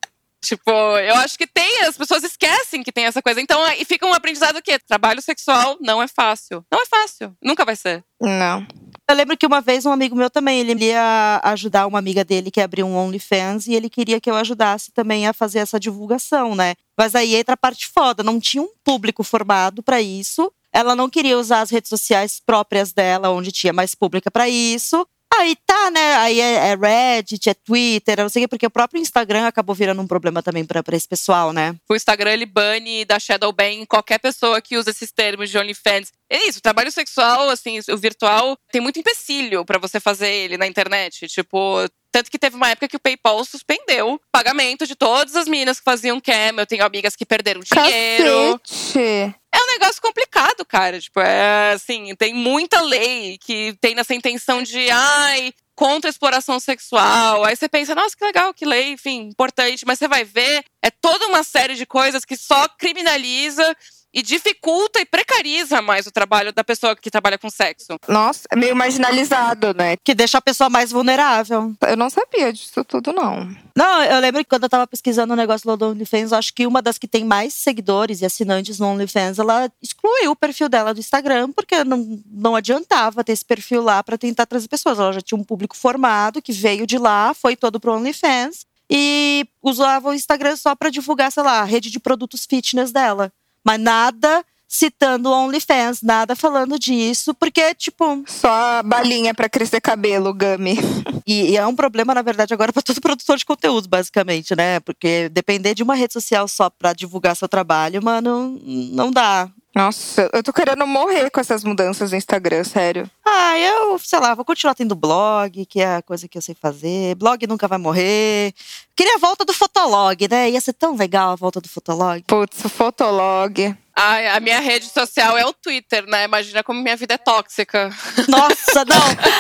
Tipo, eu acho que tem, as pessoas esquecem que tem essa coisa. Então, e fica um aprendizado que trabalho sexual não é fácil. Não é fácil. Nunca vai ser. Não. Eu lembro que uma vez um amigo meu também, ele ia ajudar uma amiga dele que abriu um OnlyFans e ele queria que eu ajudasse também a fazer essa divulgação, né? Mas aí entra a parte foda, não tinha um público formado pra isso. Ela não queria usar as redes sociais próprias dela, onde tinha mais pública pra isso. Aí tá, né? Aí é, é Reddit, é Twitter, não sei o quê, porque o próprio Instagram acabou virando um problema também pra, pra esse pessoal, né? O Instagram ele bane da Shadow Ban qualquer pessoa que usa esses termos de OnlyFans. É isso, trabalho sexual, assim, o virtual, tem muito empecilho pra você fazer ele na internet. Tipo, tanto que teve uma época que o PayPal suspendeu o pagamento de todas as minas que faziam cam. Eu tenho amigas que perderam dinheiro. Cacete. É um negócio complicado, cara. Tipo, é assim, tem muita lei que tem nessa intenção de, ai, contra a exploração sexual. Aí você pensa, nossa, que legal, que lei, enfim, importante. Mas você vai ver, é toda uma série de coisas que só criminaliza e dificulta e precariza mais o trabalho da pessoa que trabalha com sexo. Nossa, é meio marginalizado, né? Que deixa a pessoa mais vulnerável. Eu não sabia disso tudo, não. Não, eu lembro que quando eu tava pesquisando o negócio lá do OnlyFans, eu acho que uma das que tem mais seguidores e assinantes no OnlyFans, ela excluiu o perfil dela do Instagram, porque não, não adiantava ter esse perfil lá pra tentar trazer pessoas. Ela já tinha um público formado que veio de lá, foi todo pro OnlyFans e usava o Instagram só pra divulgar, sei lá, a rede de produtos fitness dela. Mas nada citando OnlyFans, nada falando disso, porque, tipo, Só balinha pra crescer cabelo, Gami. [LAUGHS] e, e é um problema, na verdade, agora para todo produtor de conteúdo, basicamente, né? Porque depender de uma rede social só pra divulgar seu trabalho, mano, não dá. Nossa, eu tô querendo morrer com essas mudanças no Instagram, sério. Ah, eu, sei lá, vou continuar tendo blog, que é a coisa que eu sei fazer. Blog nunca vai morrer. Queria a volta do Fotolog, né? Ia ser tão legal a volta do Fotolog. Putz, o Fotolog. Ai, a minha rede social é o Twitter, né? Imagina como minha vida é tóxica. Nossa, [LAUGHS] não.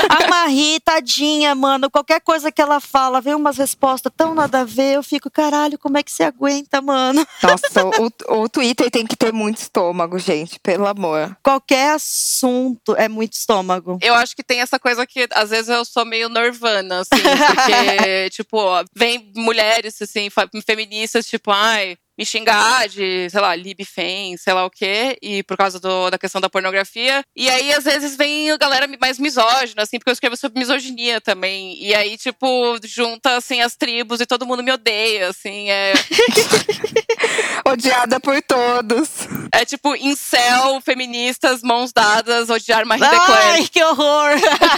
A Marie, tadinha, mano. Qualquer coisa que ela fala, vem umas respostas tão nada a ver. Eu fico, caralho, como é que você aguenta, mano? Nossa, [LAUGHS] o, o Twitter tem que ter muito estômago, gente, pelo amor. Qualquer assunto é muito estômago. Eu acho que tem essa coisa que às vezes eu sou meio nervana, assim, porque, [LAUGHS] tipo, ó, vem mulheres, assim, feministas, tipo, ai, me xingar de, sei lá, libfem, sei lá o quê, e por causa do- da questão da pornografia. E aí, às vezes, vem a galera mais misógina, assim, porque eu escrevo sobre misoginia também. E aí, tipo, junta, assim, as tribos e todo mundo me odeia, assim, é, [LAUGHS] Odiada por todos. é tipo incel, feministas, mãos dadas, odiar Marie Declare. Ai, que horror!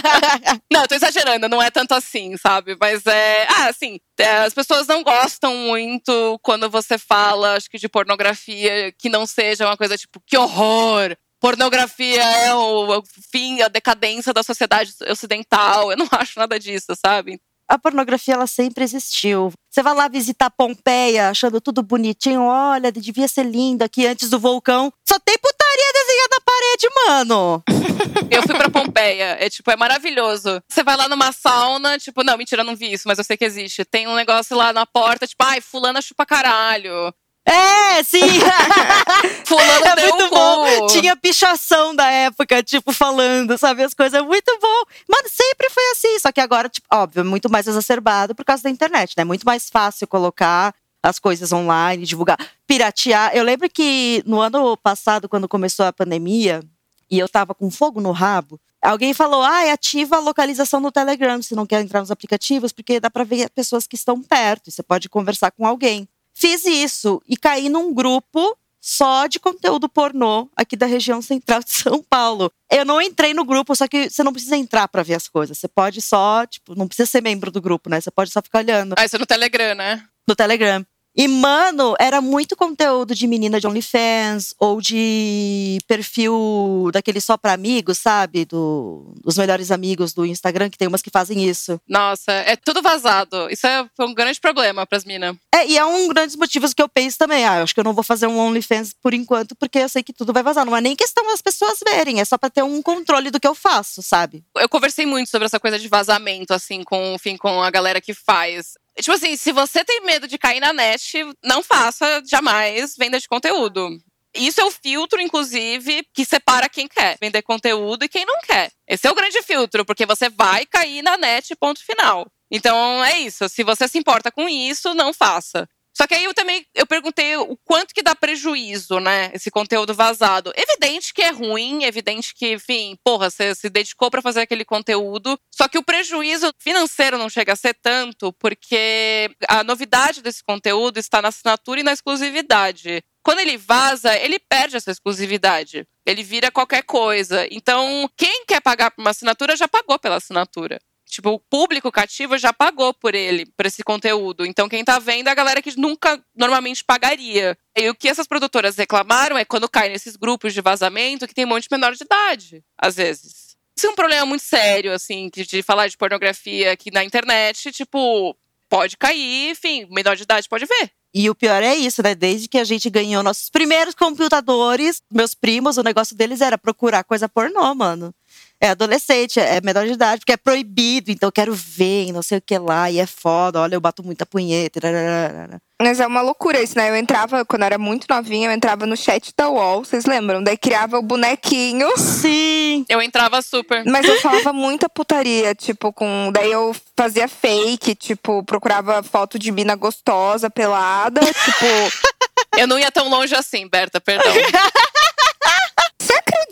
[LAUGHS] Não, eu tô exagerando, não é tanto assim, sabe? Mas é. Ah, assim, é, as pessoas não gostam muito quando você fala, acho que de pornografia, que não seja uma coisa tipo, que horror! Pornografia é o, o fim, a decadência da sociedade ocidental. Eu não [LAUGHS] acho nada disso, sabe? A pornografia, ela sempre existiu. Você vai lá visitar Pompeia, achando tudo bonitinho. Olha, devia ser lindo aqui antes do vulcão. Só tem putaria desenhada na parede, mano. [LAUGHS] Eu fui pra Pompeia. É tipo, é maravilhoso. Você vai lá numa sauna, tipo, não, mentira, eu não vi isso, mas eu sei que existe. Tem um negócio lá na porta, tipo, ai, fulana chupa caralho. É, sim! [LAUGHS] Fulano é muito cu. bom. Tinha pichação da época, tipo, falando, sabe? As coisas. É muito bom. Mano, sempre foi assim. Só que agora, tipo, óbvio, é muito mais exacerbado por causa da internet, né? É muito mais fácil colocar as coisas online, divulgar, piratear. Eu lembro que no ano passado, quando começou a pandemia, e eu tava com fogo no rabo, alguém falou: ah, ativa a localização no Telegram se não quer entrar nos aplicativos, porque dá pra ver pessoas que estão perto, e você pode conversar com alguém. Fiz isso e caí num grupo só de conteúdo pornô aqui da região central de [LAUGHS] São Paulo. Eu não entrei no grupo, só que você não precisa entrar pra ver as coisas. Você pode só, tipo, não precisa ser membro do grupo, né? Você pode só ficar olhando Ah, isso é no Telegram, né? no Telegram. E, mano, era muito conteúdo de menina de OnlyFans ou de perfil daquele só pra amigos, sabe? Do, dos melhores amigos do Instagram, que tem umas que fazem isso. Nossa, é tudo vazado. Isso é um grande problema pras minas. É, e é um grande motivo que eu penso também. Ah, eu acho que eu não vou fazer um OnlyFans por enquanto, porque eu sei que tudo vai vazar. Não é nem questão das pessoas verem, é só pra ter um controle do que eu faço, sabe? Eu conversei muito sobre essa coisa de vazamento, assim, com, enfim, com a galera que faz. Tipo assim, se você tem medo de cair na net, não faça jamais venda de conteúdo. Isso é o filtro, inclusive, que separa quem quer vender conteúdo e quem não quer. Esse é o grande filtro, porque você vai cair na net, ponto final. Então é isso. Se você se importa com isso, não faça. Só que aí eu também eu perguntei o quanto que dá prejuízo, né? Esse conteúdo vazado. Evidente que é ruim, evidente que, enfim, porra, você se dedicou pra fazer aquele conteúdo. Só que o prejuízo financeiro não chega a ser tanto, porque a novidade desse conteúdo está na assinatura e na exclusividade. Quando ele vaza, ele perde essa exclusividade. Ele vira qualquer coisa. Então, quem quer pagar por uma assinatura já pagou pela assinatura. Tipo, o público cativo já pagou por ele, por esse conteúdo. Então, quem tá vendo é a galera que nunca normalmente pagaria. E o que essas produtoras reclamaram é quando cai nesses grupos de vazamento que tem um monte de menor de idade, às vezes. Isso é um problema muito sério, assim, de, falar de pornografia aqui na internet. Tipo, pode cair, enfim, menor de idade pode ver. E o pior é isso, né? Desde que a gente ganhou nossos primeiros computadores, meus primos, o negócio deles era procurar coisa pornô, mano. É adolescente, é menor de idade, porque é proibido, então eu quero ver, e não sei o que lá, e é foda, olha, eu bato muita punheta. rararara. Mas é uma loucura isso, né? Eu entrava, quando eu era muito novinha, eu entrava no chat da UOL, vocês lembram? Daí criava o bonequinho. Sim! Eu entrava super. Mas eu falava muita putaria, tipo, com. Daí eu fazia fake, tipo, procurava foto de mina gostosa, pelada, tipo. [LAUGHS] Eu não ia tão longe assim, Berta, perdão. [LAUGHS]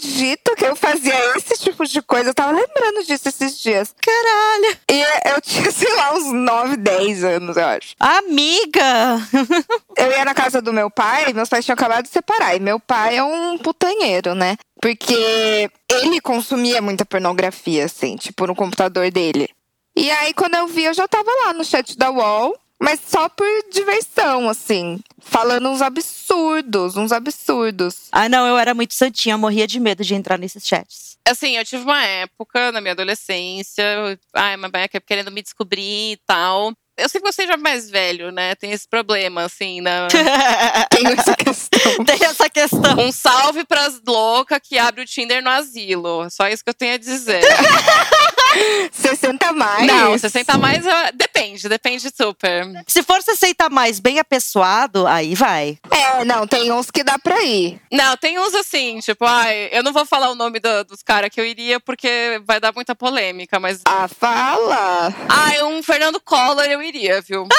Você acredita que eu fazia esse tipo de coisa? Eu tava lembrando disso esses dias. Caralho! E eu tinha, sei lá, uns 9, 10 anos, eu acho. Amiga! [LAUGHS] Eu ia na casa do meu pai, meus pais tinham acabado de separar. E meu pai é um putanheiro, né? Porque ele consumia muita pornografia, assim, tipo, no computador dele. E aí, quando eu vi, eu já tava lá no chat da UOL, mas só por diversão, assim. Falando uns absurdos, uns absurdos. Ah, não, eu era muito santinha, eu morria de medo de entrar nesses chats. Assim, eu tive uma época na minha adolescência, ai, uma beca querendo me descobrir e tal. Eu sei que você já é mais velho, né? Tem esse problema, assim, na... [LAUGHS] Tem essa questão. Tem essa questão. Um salve pras loucas que abre o Tinder no asilo. Só isso que eu tenho a dizer. [LAUGHS] 60 mais? Não, 60 mais eu- depende, depende super. Se for 60 mais bem apessoado, aí vai. É, não, tem uns que dá pra ir. Não, tem uns assim, tipo, ai, eu não vou falar o nome do- dos caras que eu iria porque vai dar muita polêmica, mas. Ah, fala! Ai, um Fernando Collor eu iria, viu? [LAUGHS]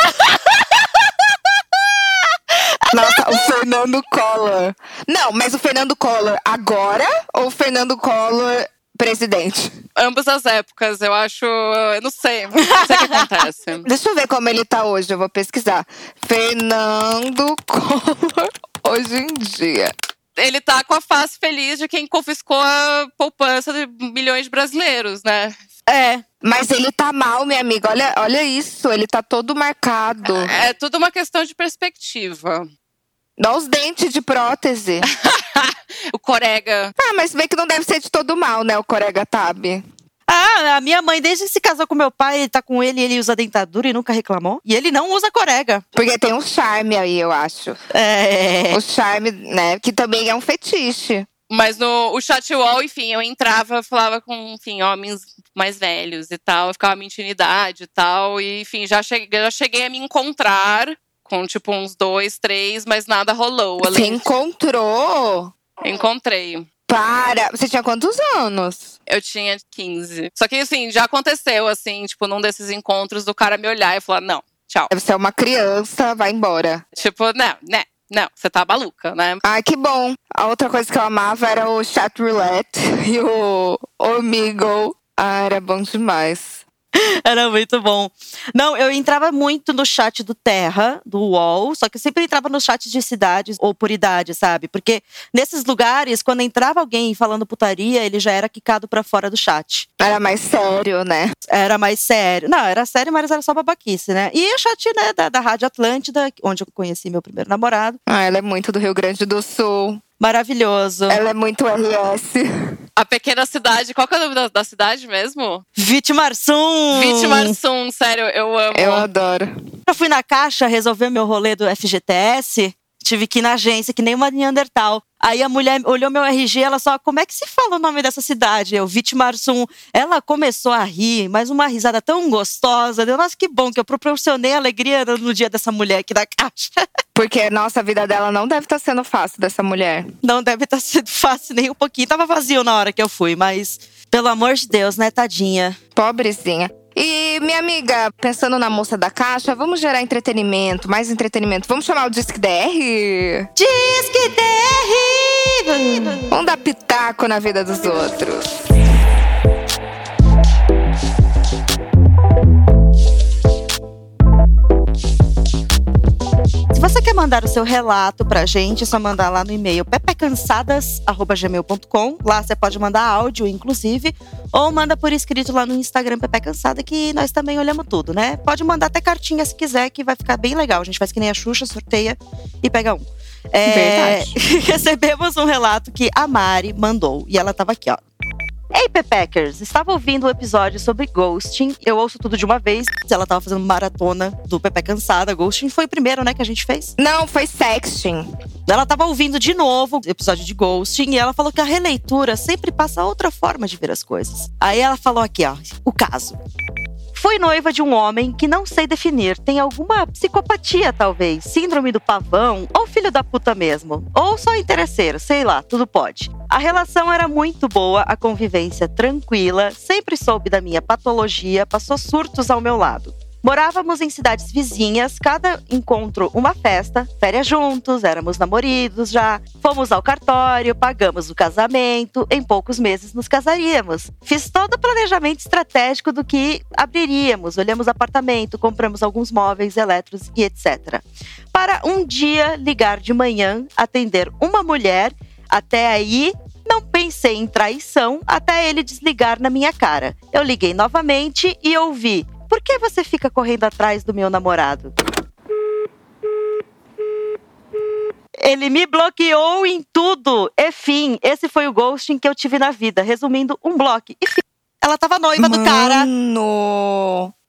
Nossa, o Fernando Collor. Não, mas o Fernando Collor agora ou o Fernando Collor presidente? Ambas as épocas, eu acho. Eu não sei. Não sei o que acontece. [LAUGHS] Deixa eu ver como ele tá hoje, eu vou pesquisar. Fernando Collor hoje em dia. ele tá com a face feliz de quem confiscou a poupança de milhões de brasileiros, né? É. Mas ele tá mal, minha amiga. Olha, olha isso, ele tá todo marcado. É tudo uma questão de perspectiva. Dá os dentes de prótese. [LAUGHS] O Corega. Ah, mas vê que não deve ser de todo mal, né, o Corega Tab. Ah, a minha mãe, desde que se casou com meu pai, ele tá com ele, ele usa dentadura e nunca reclamou. E ele não usa corega. Porque tem um charme aí, eu acho. É. O charme, né, que também é um fetiche. Mas no o chat wall, enfim, eu entrava, falava com, enfim, homens mais velhos e tal. Eu ficava mentindo idade e tal. E, enfim, já cheguei, já cheguei a me encontrar com, tipo, uns dois, três, mas nada rolou. Você Além... encontrou? Encontrei. Para. Você tinha quantos anos? Eu tinha 15. Só que, assim, já aconteceu, assim, tipo, num desses encontros do cara me olhar e falar, não, tchau. Você é uma criança, vai embora. Tipo, não, né, não, você tá maluca, né? Ai, que bom. A outra coisa que eu amava era o chat roulette [LAUGHS] e o Omegle. Ah, era bom demais. Era muito bom. Não, eu entrava muito no chat do Terra, do UOL, só que eu sempre entrava nos chats de cidades ou por idade, sabe? Porque nesses lugares, quando entrava alguém falando putaria, ele já era quicado pra fora do chat. Era mais sério, né? Era mais sério. Não, era sério, mas era só babaquice, né? E o chat, né, da, da Rádio Atlântida, onde eu conheci meu primeiro namorado. Ah, ela é muito do Rio Grande do Sul. Maravilhoso. Ela é muito RS. A pequena cidade, qual que é o nome da, da cidade mesmo? Vitimarsum! Vitimarsum, sério, eu amo. Eu adoro. Eu fui na caixa resolver meu rolê do FGTS. Tive que ir na agência, que nem uma Neandertal. Aí a mulher olhou meu RG, ela só, como é que se fala o nome dessa cidade? Eu, Vitimarsum. Ela começou a rir, mas uma risada tão gostosa. Deu, nossa, que bom que eu proporcionei alegria no dia dessa mulher aqui da caixa. [LAUGHS] Porque, nossa, a vida dela não deve estar sendo fácil dessa mulher. Não deve estar sendo [LAUGHS] fácil nem um pouquinho. Tava vazio na hora que eu fui, mas pelo amor de Deus, né, tadinha? Pobrezinha. E, minha amiga, pensando na moça da caixa, vamos gerar entretenimento, mais entretenimento. Vamos chamar o Disque DR? Disque terrível! Vamos dar pitaco na vida dos outros. Você quer mandar o seu relato pra gente, é só mandar lá no e-mail pepecansadas.gmail.com. Lá você pode mandar áudio, inclusive, ou manda por escrito lá no Instagram Pepe Cansada, que nós também olhamos tudo, né? Pode mandar até cartinha se quiser, que vai ficar bem legal. A gente faz que nem a Xuxa, sorteia e pega um. É, Verdade. [LAUGHS] recebemos um relato que a Mari mandou, e ela tava aqui, ó. Ei, Pepeckers! Estava ouvindo o episódio sobre ghosting. Eu ouço tudo de uma vez. Ela tava fazendo maratona do Pepe Cansada. Ghosting foi o primeiro, né, que a gente fez. Não, foi sexting. Ela tava ouvindo de novo o episódio de Ghosting e ela falou que a releitura sempre passa outra forma de ver as coisas. Aí ela falou aqui, ó, o caso. Fui noiva de um homem que não sei definir. Tem alguma psicopatia, talvez. Síndrome do pavão. Ou filho da puta mesmo. Ou só interesseiro, sei lá, tudo pode. A relação era muito boa, a convivência tranquila. Sempre soube da minha patologia, passou surtos ao meu lado. Morávamos em cidades vizinhas, cada encontro uma festa, férias juntos, éramos namoridos já. Fomos ao cartório, pagamos o casamento, em poucos meses nos casaríamos. Fiz todo o planejamento estratégico do que abriríamos, olhamos apartamento, compramos alguns móveis, eletros e etc. Para um dia ligar de manhã, atender uma mulher, até aí não pensei em traição até ele desligar na minha cara. Eu liguei novamente e ouvi: por que você fica correndo atrás do meu namorado? Ele me bloqueou em tudo. E fim, esse foi o ghosting que eu tive na vida. Resumindo, um bloco. E fim. Ela tava noiva do cara.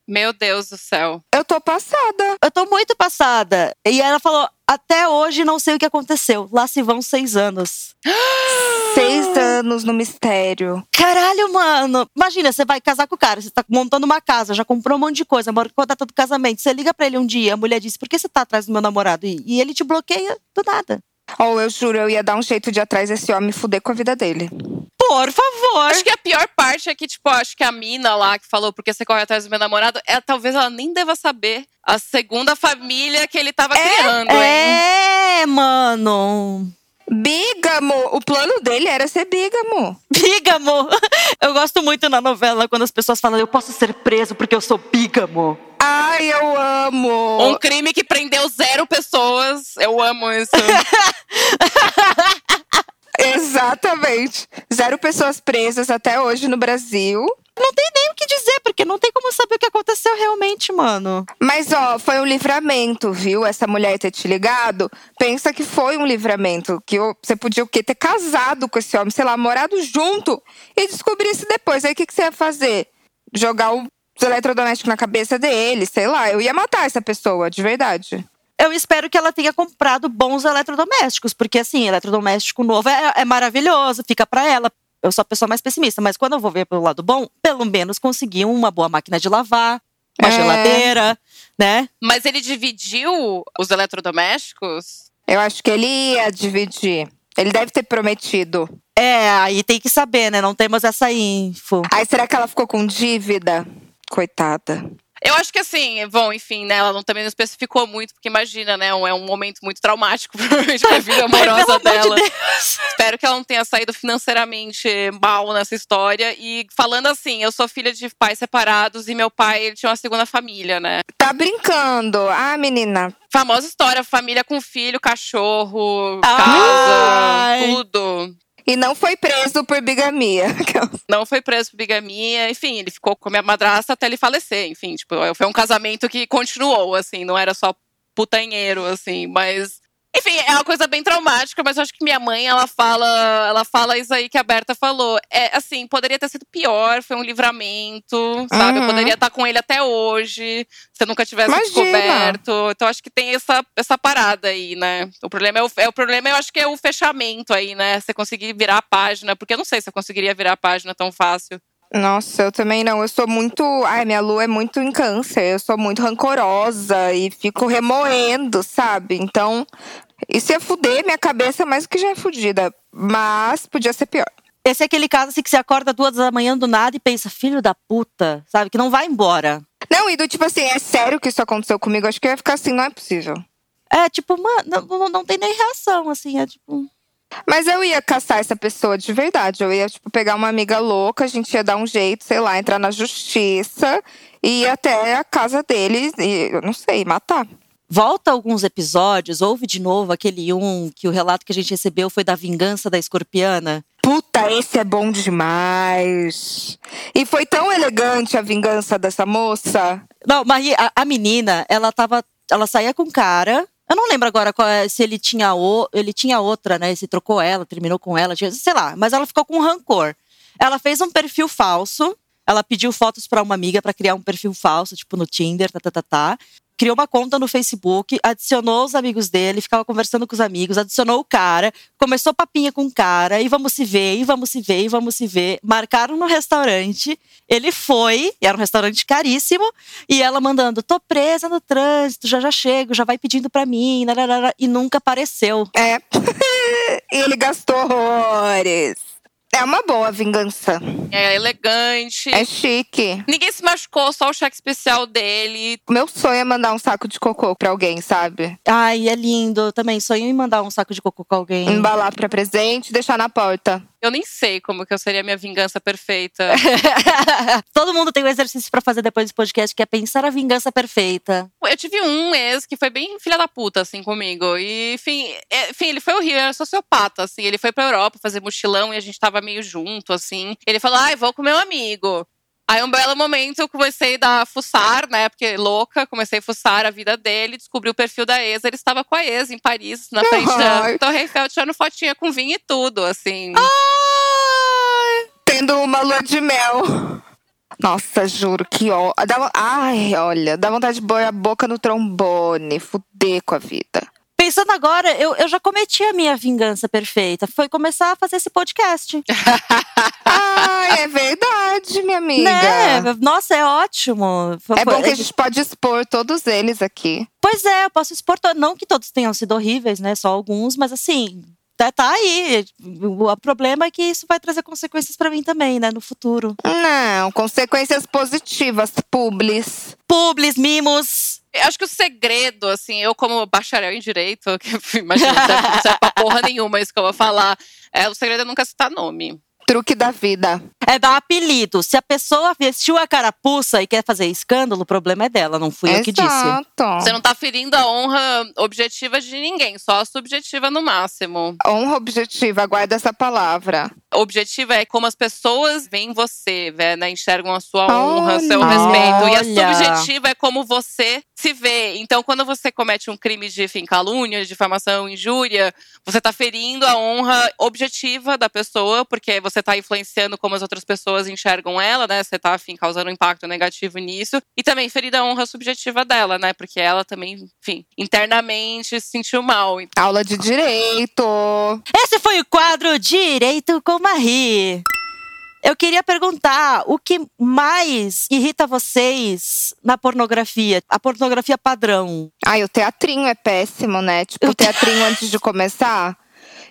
Meu Deus do céu. eu tô passada. Eu tô muito passada. E ela falou: até hoje não sei o que aconteceu. Lá se vão seis anos. [GASPS] Seis anos no mistério. Caralho, mano. Imagina, você vai casar com o cara, você tá montando uma casa, já comprou um monte de coisa, mora com a data do casamento. Você liga pra ele um dia, a mulher diz: por que você tá atrás do meu namorado? E, e ele te bloqueia do nada. Ou eu juro, eu ia dar um jeito de ir atrás desse homem e fuder com a vida dele. Por favor. Acho que a pior parte é que, tipo, acho que a mina lá que falou porque você corre atrás do meu namorado, é, talvez ela nem deva saber a segunda família que ele tava criando, hein? É, mano. Bígamo! O plano dele era ser bígamo. Bígamo. [LAUGHS] Eu gosto muito na novela quando as pessoas falam: eu posso ser preso porque eu sou bígamo. Ai, eu amo! Um crime que prendeu zero pessoas. Eu amo isso. [LAUGHS] Exatamente. Zero pessoas presas até hoje no Brasil. Não tem nem o que dizer, porque não tem como saber o que aconteceu realmente, mano. Mas, ó, foi um livramento, viu? Essa mulher ter te ligado. Pensa que foi um livramento. Que você podia o quê? Ter casado com esse homem, sei lá, morado junto e descobrir isso depois. Aí o que, que você ia fazer? Jogar o eletrodoméstico na cabeça dele, sei lá. Eu ia matar essa pessoa, de verdade. Eu espero que ela tenha comprado bons eletrodomésticos, porque assim, eletrodoméstico novo é, é maravilhoso, fica pra ela. Eu sou a pessoa mais pessimista, mas quando eu vou ver pelo lado bom, pelo menos consegui uma boa máquina de lavar, uma É. geladeira, né? Mas ele dividiu os eletrodomésticos? Eu acho que ele ia dividir. Ele deve ter prometido. É, aí tem que saber, né? Não temos essa info. Aí será que ela ficou com dívida? Coitada. Eu acho que assim, bom, enfim, né? Ela não, também não especificou muito, porque imagina, né? um- É um momento muito traumático, [LAUGHS] provavelmente, pra vida [LAUGHS] amorosa de dela. Deus. Espero que ela não tenha saído financeiramente mal nessa história. E falando assim, eu sou filha de pais separados e meu pai ele tinha uma segunda família, né? Tá brincando. Ah, menina. Famosa história, família com filho, cachorro, Ai. casa, tudo. E não foi preso por bigamia. [LAUGHS] Não foi preso por bigamia, enfim, ele ficou com a minha madrasta até ele falecer, enfim, tipo, foi um casamento que continuou, assim, não era só putanheiro, assim, mas enfim, é uma coisa bem traumática, mas eu acho que minha mãe, ela fala, ela fala isso aí que a Berta falou. É assim, poderia ter sido pior, foi um livramento, sabe? Eu Uhum. poderia estar com ele até hoje, se eu nunca tivesse Imagina. descoberto. Então acho que tem essa, essa parada aí, né? O problema é o, é o problema, eu acho que é o fechamento aí, né? Você conseguir virar a página, porque eu não sei se eu conseguiria virar a página tão fácil. Nossa, eu também não. Eu sou muito. Ai, minha lua é muito em câncer. Eu sou muito rancorosa e fico remoendo, sabe? Então, isso ia fuder minha cabeça mais do que já é fudida. Mas podia ser pior. Esse é aquele caso assim que você acorda duas da manhã do nada e pensa, filho da puta, sabe? Que não vai embora. Não, e do tipo assim, é sério que isso aconteceu comigo? Acho que eu ia ficar assim, não é possível. É tipo, mano, não, não, não tem nem reação, assim. É tipo. Mas eu ia caçar essa pessoa de verdade. Eu ia, tipo, pegar uma amiga louca, a gente ia dar um jeito, sei lá, entrar na justiça e ir até a casa deles e, eu não sei, matar. Volta alguns episódios, ouve de novo aquele um que o relato que a gente recebeu foi da vingança da escorpiana. Puta, esse é bom demais. E foi tão elegante a vingança dessa moça. Não, Marie, a, a menina, ela tava. Ela saía com cara. Eu não lembro agora qual é- se ele tinha, o, ele tinha outra, né? Se trocou ela, terminou com ela, sei lá. Mas ela ficou com rancor. Ela fez um perfil falso. Ela pediu fotos pra uma amiga pra criar um perfil falso, tipo no Tinder, tá, tá, tá, tá. Criou uma conta no Facebook, adicionou os amigos dele, ficava conversando com os amigos, adicionou o cara, começou papinha com o cara, e vamos se ver, e vamos se ver, e vamos se ver. Marcaram no restaurante, ele foi, era um restaurante caríssimo, e ela mandando, tô presa no trânsito, já já chego, já vai pedindo pra mim, e nunca apareceu. É. [LAUGHS] ele gastou horrores. É uma boa vingança. É elegante. É chique. Ninguém se machucou, só o cheque especial dele. Meu sonho é mandar um saco de cocô pra alguém, sabe? Ai, é lindo também, sonho em mandar um saco de cocô com alguém. Embalar pra presente e deixar na porta. Eu nem sei como que eu seria a minha vingança perfeita. [LAUGHS] Todo mundo tem um exercício pra fazer depois desse podcast, que é pensar a vingança perfeita. Eu tive um ex que foi bem filha da puta, assim, comigo. E, enfim, é, enfim, ele foi horrível, era sociopata, assim. Ele foi pra Europa fazer mochilão e a gente tava meio junto, assim. Ele falou, ai, vou com meu amigo. Aí, um belo momento, eu comecei a dar fuçar, né? Porque louca, comecei a fuçar a vida dele, descobri o perfil da ex. Ele estava com a ex em Paris, na frente da Ai. Torre Eiffel, tirando fotinha com vinho e tudo, assim. Tendo uma lua de mel. Nossa, juro, que ó. Dá, ai, olha, dá vontade de pôr a boca no trombone, fuder com a vida. Pensando agora, eu, eu já cometi a minha vingança perfeita. Foi começar a fazer esse podcast. Ai, [LAUGHS] é verdade, minha amiga. Né? Nossa, é ótimo. É bom que foi- a gente pode expor todos eles aqui. Pois é, eu posso expor. Não que todos tenham sido horríveis, né? Só alguns, mas assim. Tá, tá aí. O, o problema é que isso vai trazer consequências pra mim também, né? No futuro. Não, consequências positivas, publis. Publis, mimos. Eu acho que o segredo, assim, eu como bacharel em direito, que imagina, não serve, não serve pra porra nenhuma isso que eu vou falar. É, o segredo é nunca citar nome. Truque da vida. É dar apelido. Se a pessoa vestiu a carapuça e quer fazer escândalo, o problema é dela, não fui eu que disse. Exato. Você não tá ferindo a honra objetiva de ninguém, só a subjetiva no máximo. Honra objetiva, guarda essa palavra. Objetiva é como as pessoas veem você, né? Enxergam a sua honra, seu Olha. respeito. E a subjetiva é como você se vê. Então, quando você comete um crime de enfim, calúnia, difamação, injúria, você tá ferindo a honra objetiva da pessoa, porque você tá influenciando como as outras pessoas enxergam ela, né? Você tá, enfim, causando um impacto negativo nisso. E também ferindo a honra subjetiva dela, né? Porque ela também, enfim, internamente se sentiu mal. Aula de direito. Esse foi o quadro Direito com Marie. Eu queria perguntar o que mais irrita vocês na pornografia? A pornografia padrão. Ai, o teatrinho é péssimo, né? Tipo, o teatrinho antes de começar.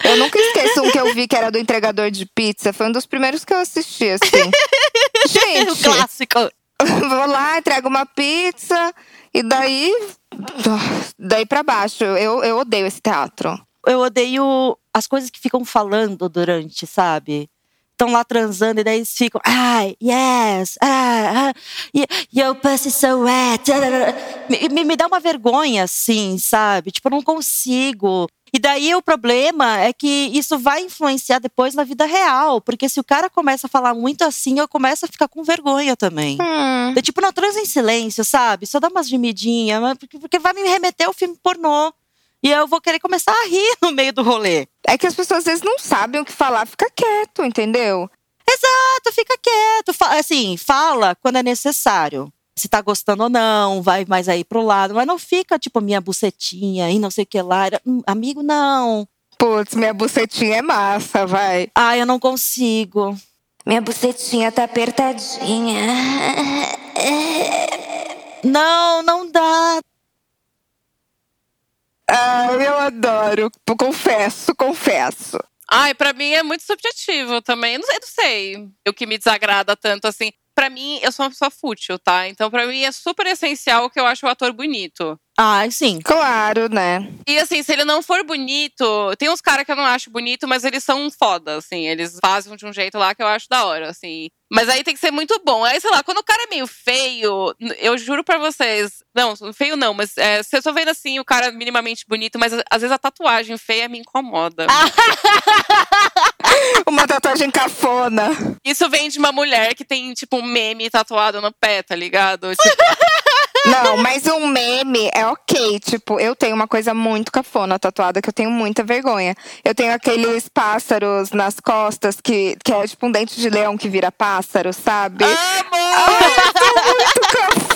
Eu nunca esqueço um que eu vi que era do entregador de pizza. Foi um dos primeiros que eu assisti, assim. [LAUGHS] o Gente, clássico. [LAUGHS] vou lá, entrego uma pizza e daí. Daí pra baixo. Eu, eu odeio esse teatro. Eu odeio as coisas que ficam falando durante, sabe? Estão lá transando e daí eles ficam, ai, yes, ah, ah, your pussy so wet. Me, me, dá uma vergonha, assim, sabe? Tipo, eu não consigo. E daí o problema é que isso vai influenciar depois na vida real. Porque se o cara começa a falar muito assim, eu começo a ficar com vergonha também. Hum. É tipo, não, transa em silêncio, sabe? Só dá umas gemidinhas, porque vai me remeter ao filme pornô. E eu vou querer começar a rir no meio do rolê. É que as pessoas às vezes não sabem o que falar, fica quieto, entendeu? Exato, fica quieto. Assim, fala quando é necessário. Se tá gostando ou não, vai mais aí pro lado. Mas não fica, tipo, minha bucetinha e não sei o que lá. Era, "Hum, amigo, não. Putz, minha bucetinha é massa, vai. Ai, eu não consigo. Minha bucetinha tá apertadinha. Não, não dá. Ai, eu adoro. Confesso, confesso. Ai, pra mim é muito subjetivo também. Sei, não sei. O que me desagrada tanto assim. Pra mim, eu sou uma pessoa fútil, tá? Então, pra mim, é super essencial que eu acho o ator bonito. Ai, sim. Claro, né? E assim, se ele não for bonito, tem uns caras que eu não acho bonito, mas eles são foda, assim. Eles fazem de um jeito lá que eu acho da hora, assim. Mas aí tem que ser muito bom. Aí, sei lá, quando o cara é meio feio, eu juro pra vocês. Não, feio não, mas é, se eu tô vendo assim, o cara minimamente bonito, mas às vezes a tatuagem feia me incomoda. [LAUGHS] [LAUGHS] Uma tatuagem cafona. Isso vem de uma mulher que tem, tipo, um meme tatuado no pé, tá ligado? Tipo, [LAUGHS] Não, mas um meme é ok. Tipo, eu tenho uma coisa muito cafona tatuada que eu tenho muita vergonha. Eu tenho aqueles pássaros nas costas que, que é tipo um dente de leão que vira pássaro, sabe? muito cafona. [LAUGHS]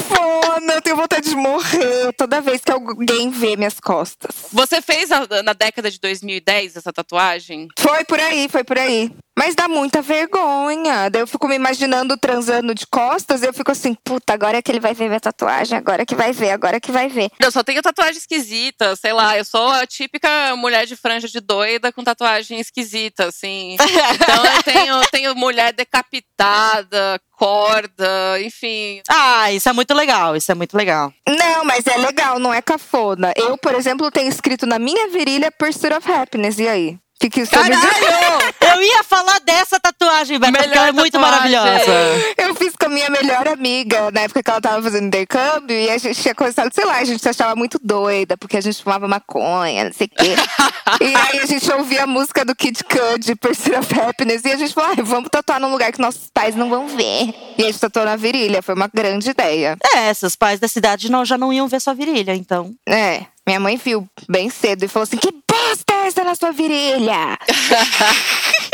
Eu tenho vontade de morrer toda vez que alguém vê minhas costas. Você fez na, na década de 2010 essa tatuagem? Foi por aí, foi por aí. Mas dá muita vergonha. Daí eu fico me imaginando transando de costas e eu fico assim, puta, agora é que ele vai ver minha tatuagem, agora que vai ver, agora que vai ver. Eu só tenho tatuagem esquisita, sei lá, eu sou a típica mulher de franja de doida com tatuagem esquisita, assim. [LAUGHS] Então eu tenho, tenho mulher decapitada, corda, enfim. Ah, isso é muito legal, isso é muito legal. Não, mas é legal, não é cafona. Eu, por exemplo, tenho escrito na minha virilha Pursuit of Happiness. E aí? O que, que isso me diz? Caralho! [LAUGHS] Eu ia falar dessa tatuagem, Beto, porque Melhor ela é muito tatuagem. maravilhosa. Eu fiz com a minha melhor amiga, na época que ela tava fazendo intercâmbio, e a gente tinha começado, sei lá, a gente se achava muito doida, porque a gente fumava maconha, não sei o quê. [LAUGHS] e aí a gente ouvia a música do Kid Cudi, Pursuit of Happiness, e a gente falou, ai, vamos tatuar num lugar que nossos pais não vão ver. E a gente tatuou na virilha, foi uma grande ideia. É, seus pais da cidade não, já não iam ver sua virilha, então. É, minha mãe viu bem cedo e falou assim: que bosta é essa na sua virilha? [LAUGHS]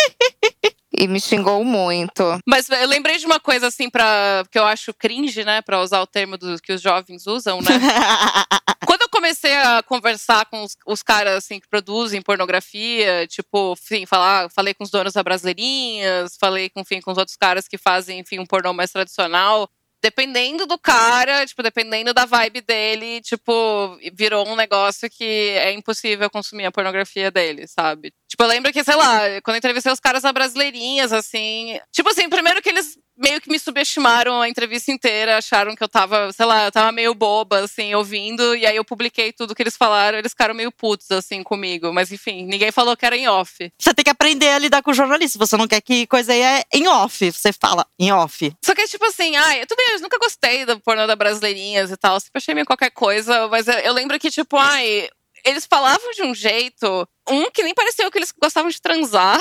[LAUGHS] e me xingou muito. Mas eu lembrei de uma coisa assim para que eu acho cringe, né, Pra usar o termo do, que os jovens usam, né? [LAUGHS] Quando eu comecei a conversar com os, os caras assim que produzem pornografia, tipo, enfim, falar, falei com os donos da Brasileirinhas, falei com, enfim, com os outros caras que fazem, enfim, um pornô mais tradicional. Dependendo do cara, tipo, dependendo da vibe dele, tipo, virou um negócio que é impossível consumir a pornografia dele, sabe? Tipo, eu lembro que, sei lá, quando eu entrevistei os caras na Brasileirinhas, assim. Tipo assim, primeiro que eles meio que me subestimaram a entrevista inteira, acharam que eu tava, sei lá, eu tava meio boba, assim, ouvindo, e aí eu publiquei tudo que eles falaram, eles ficaram meio putos, assim, comigo. Mas enfim, ninguém falou que era em off. Você tem que aprender a lidar com o jornalista. Você não quer que coisa aí é em off. Você fala em off. Só que, tipo assim, ai, tudo bem, eu nunca gostei do pornô da Brasileirinhas e tal, sempre achei meio qualquer coisa, mas eu, eu lembro que, tipo, ai, eles falavam de um jeito. Um, que nem pareceu que eles gostavam de transar.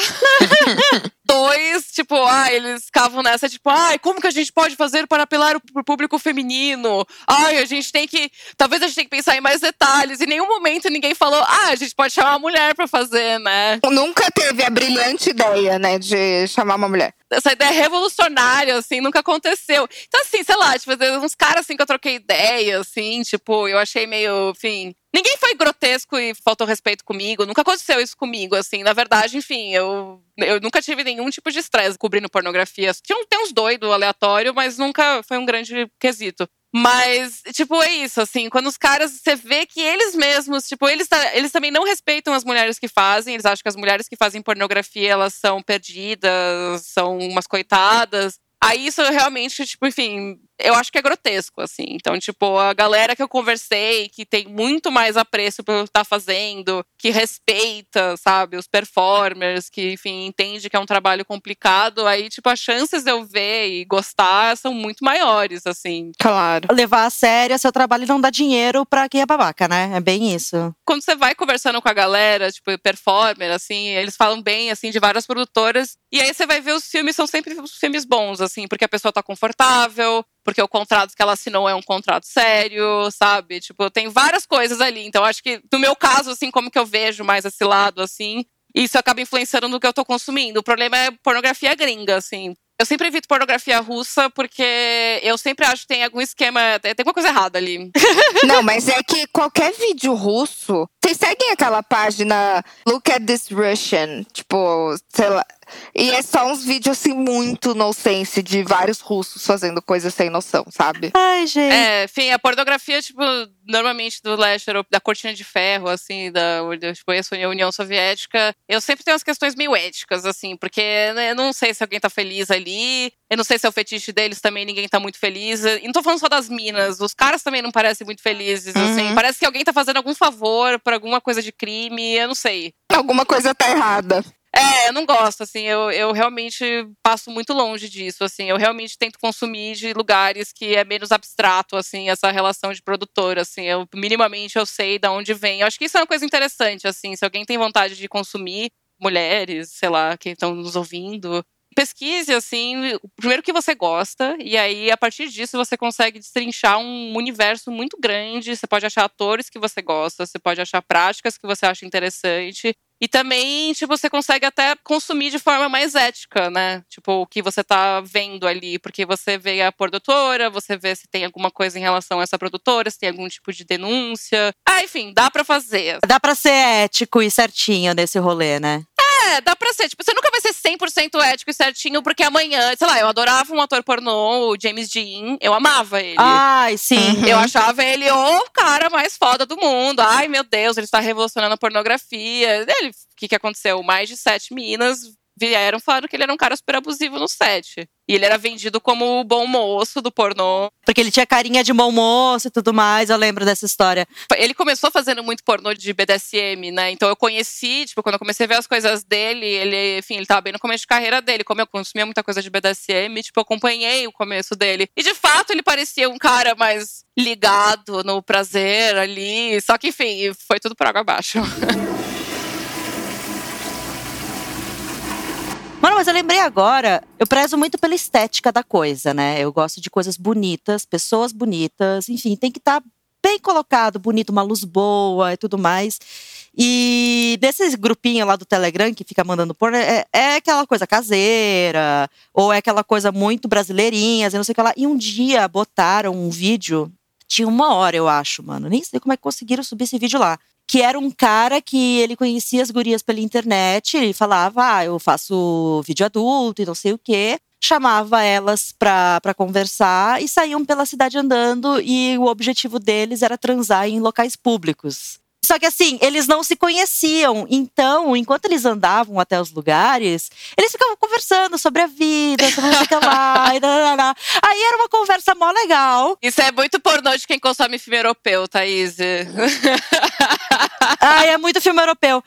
[LAUGHS] Dois, tipo, ah, eles ficavam nessa, tipo, ai, como que a gente pode fazer para apelar pro público feminino? Ai, a gente tem que. Talvez a gente tenha que pensar em mais detalhes. Em nenhum momento ninguém falou, ah, a gente pode chamar uma mulher pra fazer, né? Nunca teve a brilhante ideia, né, de chamar uma mulher. essa ideia revolucionária, assim, nunca aconteceu. Então, assim, sei lá, tipo, uns caras assim que eu troquei ideia, assim, tipo, eu achei meio, enfim. Ninguém foi grotesco e faltou respeito comigo. Nunca aconteceu isso comigo, assim. Na verdade, enfim, eu, eu nunca tive nenhum tipo de estresse cobrindo pornografia. Tinha, tem uns doidos aleatório, mas nunca foi um grande quesito. Mas, tipo, é isso, assim, quando os caras, você vê que eles mesmos, tipo, eles, eles também não respeitam as mulheres que fazem, eles acham que as mulheres que fazem pornografia, elas são perdidas, são umas coitadas. Aí isso realmente, tipo, enfim, eu acho que é grotesco, assim. Então, tipo, a galera que eu conversei, que tem muito mais apreço pelo que tá fazendo, que respeita, sabe, os performers, que, enfim, entende que é um trabalho complicado, aí, tipo, as chances de eu ver e gostar são muito maiores, assim. Claro. Levar a sério seu trabalho e não dar dinheiro pra quem é babaca, né? É bem isso. quando você vai conversando com a galera, tipo, performer, assim, eles falam bem, assim, de várias produtoras. E aí você vai ver os filmes, são sempre os filmes bons, assim, porque a pessoa tá confortável, porque o contrato que ela assinou é um contrato sério, sabe? Tipo, tem várias coisas ali. Então, acho que, no meu caso, assim, como que eu vejo mais esse lado, assim, isso acaba influenciando no que eu tô consumindo. O problema é pornografia gringa, assim. Eu sempre evito pornografia russa porque eu sempre acho que tem algum esquema, tem alguma coisa errada ali. Não, mas é que qualquer vídeo russo. Vocês seguem aquela página Look at this Russian? Tipo, sei lá. E é só uns vídeos assim muito nonsense de vários russos fazendo coisas sem noção, sabe? Ai, gente. É, enfim, a pornografia, tipo, normalmente do leste europeu, da cortina de ferro, assim, da tipo, a União Soviética, eu sempre tenho umas questões meio éticas, assim, porque né, eu não sei se alguém tá feliz ali, eu não sei se é o fetiche deles também, ninguém tá muito feliz. E não tô falando só das minas, os caras também não parecem muito felizes, assim. Uhum. Parece que alguém tá fazendo algum favor por alguma coisa de crime, eu não sei. Alguma coisa tá errada. É, eu não gosto, assim, eu, eu realmente passo muito longe disso, assim, eu realmente tento consumir de lugares que é menos abstrato, assim, essa relação de produtor, assim, eu minimamente eu sei de onde vem. Eu acho que isso é uma coisa interessante, assim, se alguém tem vontade de consumir, mulheres, sei lá, que estão nos ouvindo, pesquise, assim, primeiro que você gosta, e aí, a partir disso, você consegue destrinchar um universo muito grande. Você pode achar atores que você gosta, você pode achar práticas que você acha interessante. E também, tipo, você consegue até consumir de forma mais ética, né? Tipo, o que você tá vendo ali. Porque você vê a produtora, você vê se tem alguma coisa em relação a essa produtora, se tem algum tipo de denúncia. Ah, enfim, dá pra fazer. Dá pra ser ético e certinho nesse rolê, né? É, dá pra ser. Tipo, você nunca vai ser 100% ético e certinho, porque amanhã, sei lá, eu adorava um ator pornô, o James Dean, eu amava ele. Ai, sim. Uhum. Eu achava ele o cara mais foda do mundo. Ai, meu Deus, ele está revolucionando a pornografia. Ele, o que, que aconteceu? Mais de sete meninas vieram falando que ele era um cara super abusivo no set. E ele era vendido como o bom moço do pornô. Porque ele tinha carinha de bom moço e tudo mais. Eu lembro dessa história. Ele começou fazendo muito pornô de BDSM, né? Então eu conheci, tipo, quando eu comecei a ver as coisas dele, ele, enfim, ele tava bem no começo de carreira dele. Como eu consumia muita coisa de BDSM, tipo, eu acompanhei o começo dele. E de fato ele parecia um cara mais ligado no prazer ali. Só que, enfim, foi tudo por água abaixo. [LAUGHS] Mano, mas eu lembrei agora, eu prezo muito pela estética da coisa, né? Eu gosto de coisas bonitas, pessoas bonitas, enfim, tem que estar bem colocado, bonito, uma luz boa e tudo mais. E desse grupinho lá do Telegram que fica mandando porno, é, é aquela coisa caseira, ou é aquela coisa muito brasileirinha, não sei o que lá. E um dia botaram um vídeo, tinha uma hora, eu acho, mano. Nem sei como é que conseguiram subir esse vídeo lá que era um cara que ele conhecia as gurias pela internet, ele falava, ah, eu faço vídeo adulto e não sei o quê. Chamava elas pra conversar e saíam pela cidade andando e o objetivo deles era transar em locais públicos. Só que assim, eles não se conheciam. Então, enquanto eles andavam até os lugares, eles ficavam conversando sobre a vida, sobre não sei o que lá. [LAUGHS] e darará. Aí era uma conversa mó legal. Isso é muito pornô de quem consome filme europeu, Thaís. [LAUGHS] Ai, é muito filme europeu.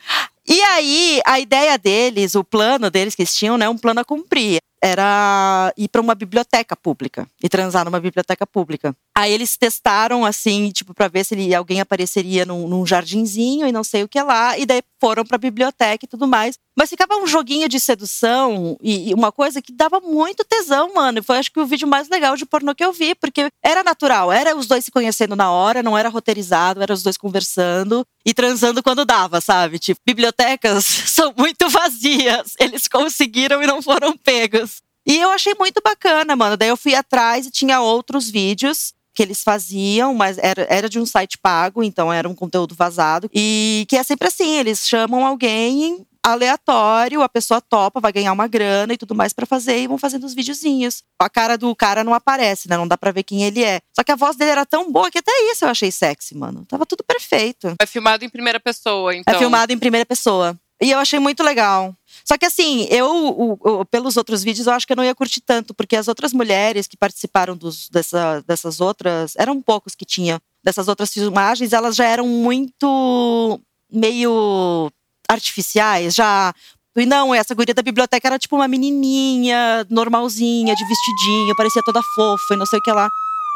E aí, a ideia deles, o plano deles que eles tinham, né, um plano a cumprir, era ir para uma biblioteca pública e transar numa biblioteca pública. Aí eles testaram assim, tipo, para ver se ele- alguém apareceria num, num jardinzinho e não sei o que lá, e daí foram pra biblioteca e tudo mais. Mas ficava um joguinho de sedução e, e uma coisa que dava muito tesão, mano. Foi acho que o vídeo mais legal de pornô que eu vi, porque era natural, era os dois se conhecendo na hora, não era roteirizado, era os dois conversando e transando quando dava, sabe? Tipo, bibliotecas [LAUGHS] são muito vazias. Eles conseguiram e não foram pegos. E eu achei muito bacana, mano. Daí eu fui atrás e tinha outros vídeos que eles faziam, mas era, era de um site pago, então era um conteúdo vazado. E que é sempre assim: eles chamam alguém aleatório, a pessoa topa, vai ganhar uma grana e tudo mais pra fazer e vão fazendo os videozinhos. A cara do cara não aparece, né? Não dá pra ver quem ele é. Só que a voz dele era tão boa que até isso eu achei sexy, mano. Tava tudo perfeito. É filmado em primeira pessoa, então. É filmado em primeira pessoa. E eu achei muito legal. Só que assim, eu, o- o- pelos outros vídeos, eu acho que eu não ia curtir tanto, porque as outras mulheres que participaram dos, dessa, dessas outras, eram poucos que tinha, dessas outras filmagens, elas já eram muito meio artificiais, já. E não, essa guria da biblioteca era tipo uma menininha, normalzinha, de vestidinho, parecia toda fofa e não sei o que lá.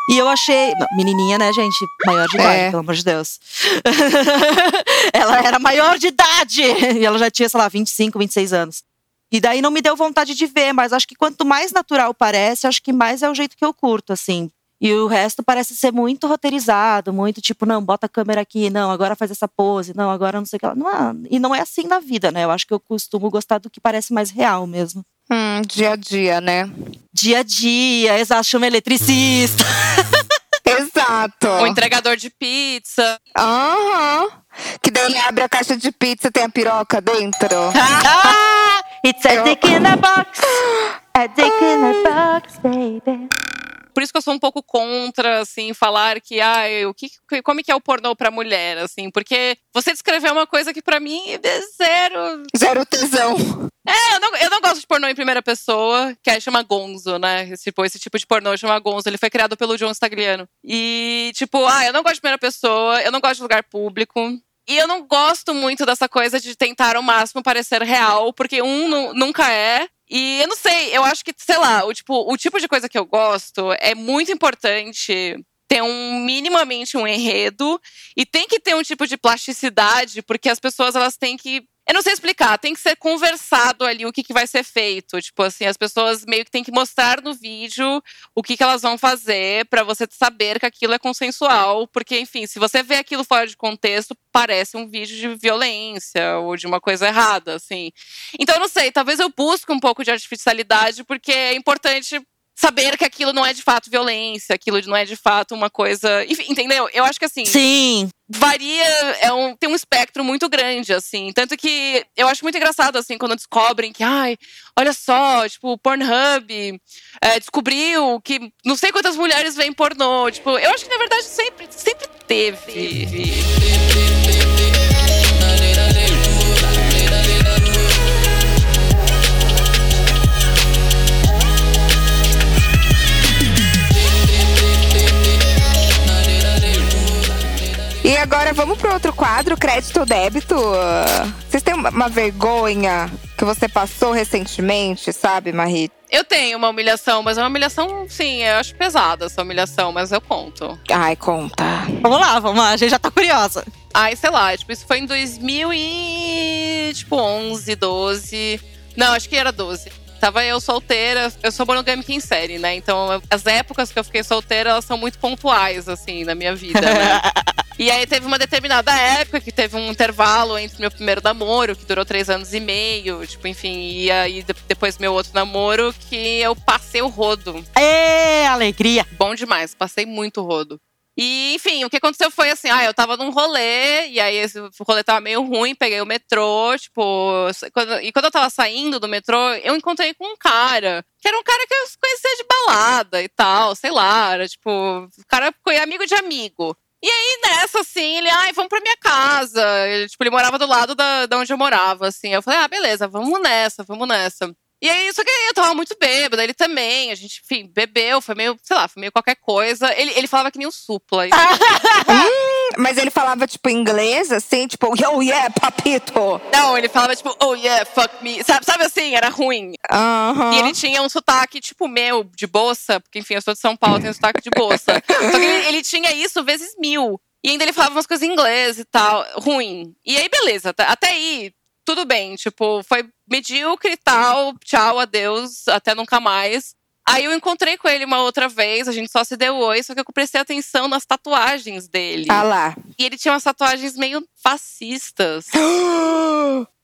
E eu achei. Menininha, né, gente? Maior de idade, É. pelo amor de Deus. [LAUGHS] ela era maior de idade! E ela já tinha, sei lá, 25, 26 anos. E daí não me deu vontade de ver, mas acho que quanto mais natural parece, acho que mais é o jeito que eu curto, assim. E o resto parece ser muito roteirizado, muito tipo, não, bota a câmera aqui, não, agora faz essa pose, não, agora não sei o que lá. Não e não é assim na vida, né? Eu acho que eu costumo gostar do que parece mais real mesmo. Hum, dia a dia, né? Dia a dia, exato, chama eletricista. [LAUGHS] Exato. O entregador de pizza. Aham. Que daí ele abre a caixa de pizza e tem a piroca dentro. ah, it's a dick in a box. [GASPS] A dick in a box, baby. Por isso que eu sou um pouco contra, assim, falar que, ah, o que, como é que é o pornô pra mulher, assim, porque você descreveu uma coisa que pra mim é zero. Zero tesão. É, eu não, eu não gosto de pornô em primeira pessoa, que aí chama Gonzo, né? Esse, tipo, esse tipo de pornô chama Gonzo. Ele foi criado pelo John Stagliano. E, tipo, ah, eu não gosto de primeira pessoa, eu não gosto de lugar público. E eu não gosto muito dessa coisa de tentar ao máximo parecer real, porque um nu- nunca é. E eu não sei, eu acho que, sei lá, o tipo, o tipo de coisa que eu gosto é muito importante ter um minimamente um enredo e tem que ter um tipo de plasticidade, porque as pessoas elas têm que eu não sei explicar, tem que ser conversado ali o que, que vai ser feito. Tipo assim, as pessoas meio que têm que mostrar no vídeo o que, que elas vão fazer pra você saber que aquilo é consensual. Porque, enfim, se você vê aquilo fora de contexto, parece um vídeo de violência ou de uma coisa errada, assim. Então, eu não sei, talvez eu busque um pouco de artificialidade, porque é importante saber que aquilo não é de fato violência, aquilo não é de fato uma coisa. Enfim, entendeu? Eu acho que assim Sim. varia, é um, tem um espectro muito grande, assim. Tanto que eu acho muito engraçado, assim, quando descobrem que, ai, olha só, tipo, o Pornhub é, descobriu que não sei quantas mulheres veem pornô. Tipo, eu acho que na verdade sempre, sempre teve. E agora vamos pro outro quadro, crédito ou débito. Vocês têm uma- vergonha que você passou recentemente, sabe, Marie? Eu tenho uma humilhação, mas é uma humilhação, sim, eu acho pesada essa humilhação, mas eu conto. Ai, conta. Vamos lá, vamos lá, a gente já tá curiosa. Ai, sei lá, tipo, isso foi em 2000 e... tipo, 11, 12... Não, acho que era 12. Tava eu solteira, eu sou monogâmica em série, né? Então, as épocas que eu fiquei solteira, elas são muito pontuais, assim, na minha vida, né? [LAUGHS] E aí teve uma determinada época que teve um intervalo entre meu primeiro namoro, que durou três anos e meio, tipo, enfim, e aí de- depois meu outro namoro, que eu passei o rodo. Ê, alegria. Bom demais, passei muito rodo. E, enfim, o que aconteceu foi assim, ah, eu tava num rolê, e aí esse rolê tava meio ruim, peguei o metrô, tipo, quando- e quando eu tava saindo do metrô, eu encontrei com um cara, que era um cara que eu conhecia de balada e tal, sei lá, era tipo, o cara foi amigo de amigo. E aí, nessa, assim, ele, ai, vamos pra minha casa. Ele, tipo, ele morava do lado da, da onde eu morava, assim. Eu falei, ah, beleza, vamos nessa, vamos nessa. E aí, só que eu tava muito bêbada, ele também. A gente, enfim, bebeu, foi meio, sei lá, foi meio qualquer coisa. Ele, ele falava que nem um supla. [LAUGHS] Mas ele falava, tipo, inglês, assim, tipo, yo, yeah, papito. Não, ele falava, tipo, oh yeah, fuck me. Sabe, sabe assim, era ruim. E ele tinha um sotaque, tipo, meu, de bolsa, porque, enfim, eu sou de São Paulo, tenho sotaque de bolsa. Só que ele, ele tinha isso vezes mil. E ainda ele falava umas coisas em inglês e tal, ruim. E aí, beleza, até aí, tudo bem. Tipo, foi medíocre e tal, tchau, adeus, até nunca mais. Aí eu encontrei com ele uma outra vez, a gente só se deu oi, só que eu prestei atenção nas tatuagens dele. Ah lá. E ele tinha umas tatuagens meio fascistas. [GASPS] [GASPS]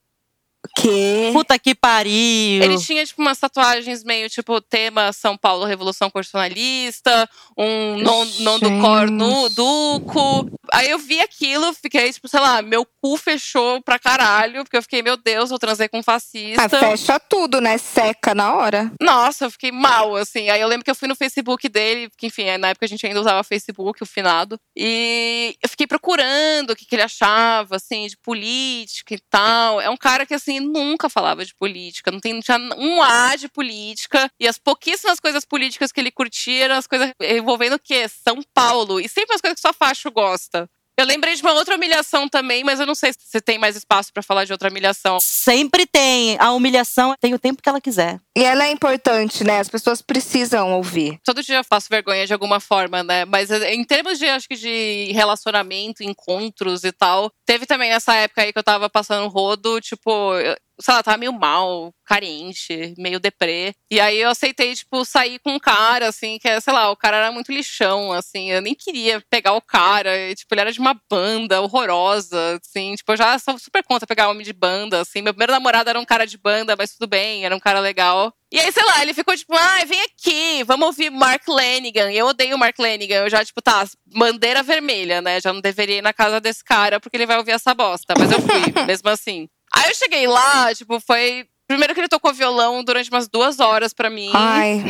Que? Puta que pariu. Ele tinha, tipo, umas tatuagens meio, tipo, tema São Paulo Revolução Constitucionalista, um non, non do cor nu, duco. Aí eu vi aquilo, fiquei, tipo, sei lá, meu cu fechou pra caralho, porque eu fiquei, meu Deus, eu transei com um fascista. Ah, fecha tudo, né? Seca na hora. Nossa, eu fiquei mal, assim. Aí eu lembro que eu fui no Facebook dele, que enfim, na época a gente ainda usava Facebook, o finado. E eu fiquei procurando o que, que ele achava, assim, de política e tal. É um cara que, assim, nunca falava de política, não, tem, não tinha um A de política. E as pouquíssimas coisas políticas que ele curtia eram as coisas envolvendo o quê? São Paulo. E sempre as coisas que só facho gosta. Eu lembrei de uma outra humilhação também, mas eu não sei se você tem mais espaço pra falar de outra humilhação. Sempre tem. A humilhação tem o tempo que ela quiser. E ela é importante, né? As pessoas precisam ouvir. todo dia eu faço vergonha de alguma forma, né? Mas eh, em termos de, acho que de relacionamento, encontros e tal, teve também nessa época aí que eu tava passando rodo, tipo, sei lá, tava meio mal, carente, meio deprê. E aí eu aceitei, tipo, sair com um cara, assim, que é, sei lá, o cara era muito lixão, assim, eu nem queria pegar o cara, e, tipo, ele era de uma banda horrorosa, assim, tipo, eu já sou super contra pegar homem de banda, assim. Meu primeiro namorado era um cara de banda, mas tudo bem, era um cara legal. E aí, sei lá, ele ficou tipo, ai, vem aqui, vamos ouvir Mark Lanigan. Eu odeio o Mark Lanigan. Eu já, tipo, tá, bandeira vermelha, né? Já não deveria ir na casa desse cara porque ele vai ouvir essa bosta. Mas eu fui, mesmo assim. Aí eu cheguei lá, tipo, foi. Primeiro que ele tocou violão durante umas duas horas pra mim. Ai,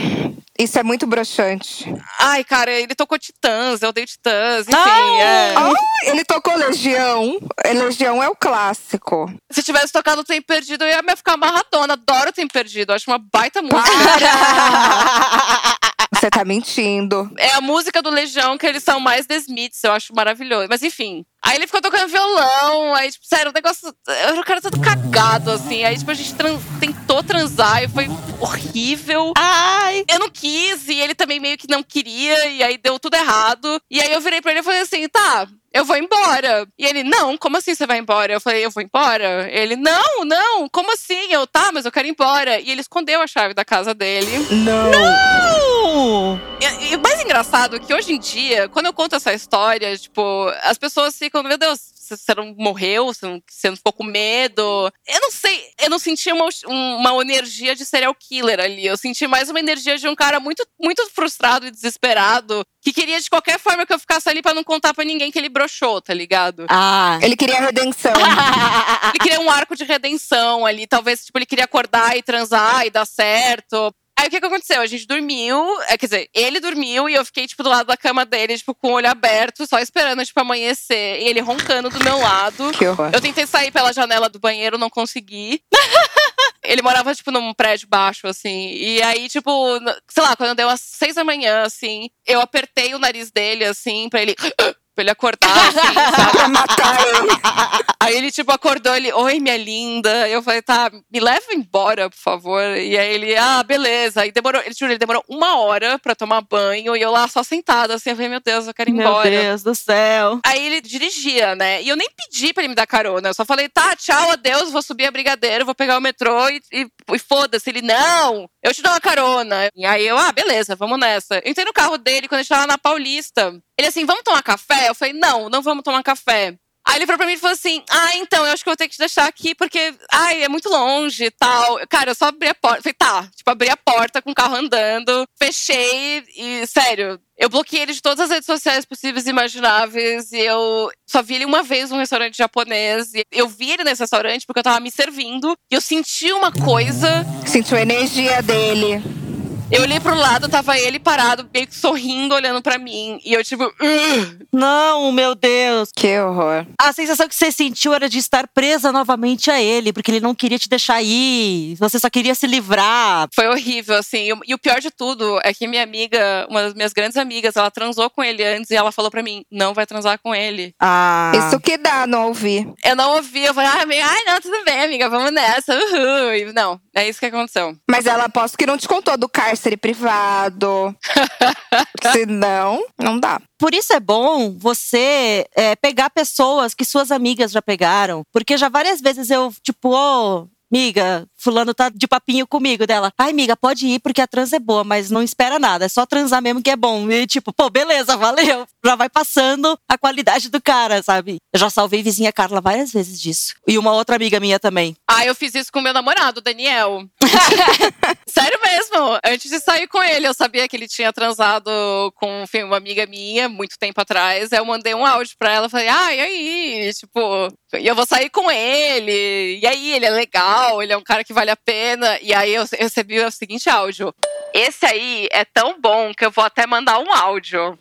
isso é muito broxante. Ai, cara, ele tocou Titãs, eu odeio Titãs, enfim. Não! é. Ele tocou Legião. Legião é o clássico. Se tivesse tocado o Tempo Perdido, eu ia ficar amarradona. Adoro o Tempo Perdido, acho uma baita [LAUGHS] música. [LAUGHS] Você tá mentindo. É a música do Legião que eles são mais The Smiths, eu acho maravilhoso. Mas enfim. Aí ele ficou tocando violão, aí, tipo, sério, o negócio. O cara todo cagado, assim. Aí, tipo, a gente tran- tentou transar e foi horrível. Ai! Eu não quis, e ele também meio que não queria, e aí deu tudo errado. E aí eu virei pra ele e falei assim: tá, eu vou embora. E ele, não, como assim você vai embora? Eu falei, eu vou embora? Ele, não, não, como assim? Eu, tá, mas eu quero ir embora. E ele escondeu a chave da casa dele. Não. Uh! E, e o mais engraçado é que hoje em dia, quando eu conto essa história, tipo, as pessoas ficam, meu Deus, você não morreu? Você não, você não ficou com medo? Eu não sei, eu não senti uma, uma energia de serial killer ali. Eu senti mais uma energia de um cara muito, muito frustrado e desesperado, que queria de qualquer forma que eu ficasse ali pra não contar pra ninguém que ele broxou, tá ligado? Ah. Ele queria redenção. [LAUGHS] Ele queria um arco de redenção ali. Talvez, tipo, ele queria acordar e transar e dar certo. Aí o que que aconteceu? A gente dormiu, é, quer dizer, ele dormiu e eu fiquei, tipo, do lado da cama dele, tipo, com o olho aberto, só esperando, tipo, amanhecer. E ele roncando do meu lado. que horror. Eu tentei sair pela janela do banheiro, não consegui. [LAUGHS] Ele morava, tipo, num prédio baixo, assim. E aí, tipo, sei lá, quando deu umas seis da manhã, assim, eu apertei o nariz dele, assim, pra ele. Pra ele acordar, assim, [LAUGHS] sabe? Matar ele. Aí ele, tipo, acordou, ele, oi, minha linda. Eu falei, tá, me leva embora, por favor. E aí ele, ah, beleza. Aí demorou, ele, juro, ele demorou uma hora pra tomar banho. E eu lá só sentada, assim, eu falei, meu Deus, eu quero ir Meu embora. Deus do céu. Aí ele dirigia, né? E eu nem pedi pra ele me dar carona. Eu só falei, tá, tchau, adeus, vou subir a brigadeiro, vou pegar o metrô e, e, e foda-se. Ele, não, eu te dou uma carona. E aí eu, ah, beleza, vamos nessa. Eu entrei no carro dele quando a gente tava na Paulista. Ele assim, vamos tomar café? Eu falei, não, não vamos tomar café. Aí ele virou pra mim e falou assim: Ah, então, eu acho que vou ter que te deixar aqui, porque, ai, é muito longe e tal. Cara, eu só abri a porta. Falei, tá, tipo, abri a porta com o carro andando, fechei e, sério, eu bloqueei ele de todas as redes sociais possíveis e imagináveis. E eu só vi ele uma vez num restaurante japonês. E eu vi ele nesse restaurante porque eu tava me servindo. E eu senti uma coisa. Sentiu a energia dele. Eu olhei pro lado, tava ele parado, meio que sorrindo, olhando pra mim. E eu, tipo, "Ugh". Não, meu Deus. Que horror. A sensação que você sentiu era de estar presa novamente a ele, porque ele não queria te deixar ir. Você só queria se livrar. foi horrível, assim. E o- pior de tudo é que minha amiga, uma das minhas grandes amigas, ela transou com ele antes e ela falou pra mim: não vai transar com ele. Ah. Isso que dá não ouvir. Eu não ouvi, eu falei, ah, amiga, ai, não, tudo bem, amiga, vamos nessa. Uhul. E não, é isso que aconteceu. Mas ela aposto que não te contou do cárcere privado. [LAUGHS] Senão, não dá. Por isso é bom você é, pegar pessoas que suas amigas já pegaram. Porque já várias vezes eu, tipo, ô, miga, fulano tá de papinho comigo dela. Ai, miga, pode ir porque a trans é boa, mas não espera nada. É só transar mesmo que é bom. E tipo, pô, beleza, valeu. Já vai passando a qualidade do cara, sabe? Eu já salvei vizinha Carla várias vezes disso. E uma outra amiga minha também. Ah, eu fiz isso com meu namorado, Daniel. [LAUGHS] [LAUGHS] Sério mesmo. Antes de sair com ele, eu sabia que ele tinha transado com enfim, uma amiga minha muito tempo atrás. Eu mandei um áudio pra ela. Falei, ah, e aí? Tipo, e eu vou sair com ele. E aí, ele é legal, ele é um cara que vale a pena. E aí eu eu recebi o seguinte áudio. Esse aí é tão bom que eu vou até mandar um áudio.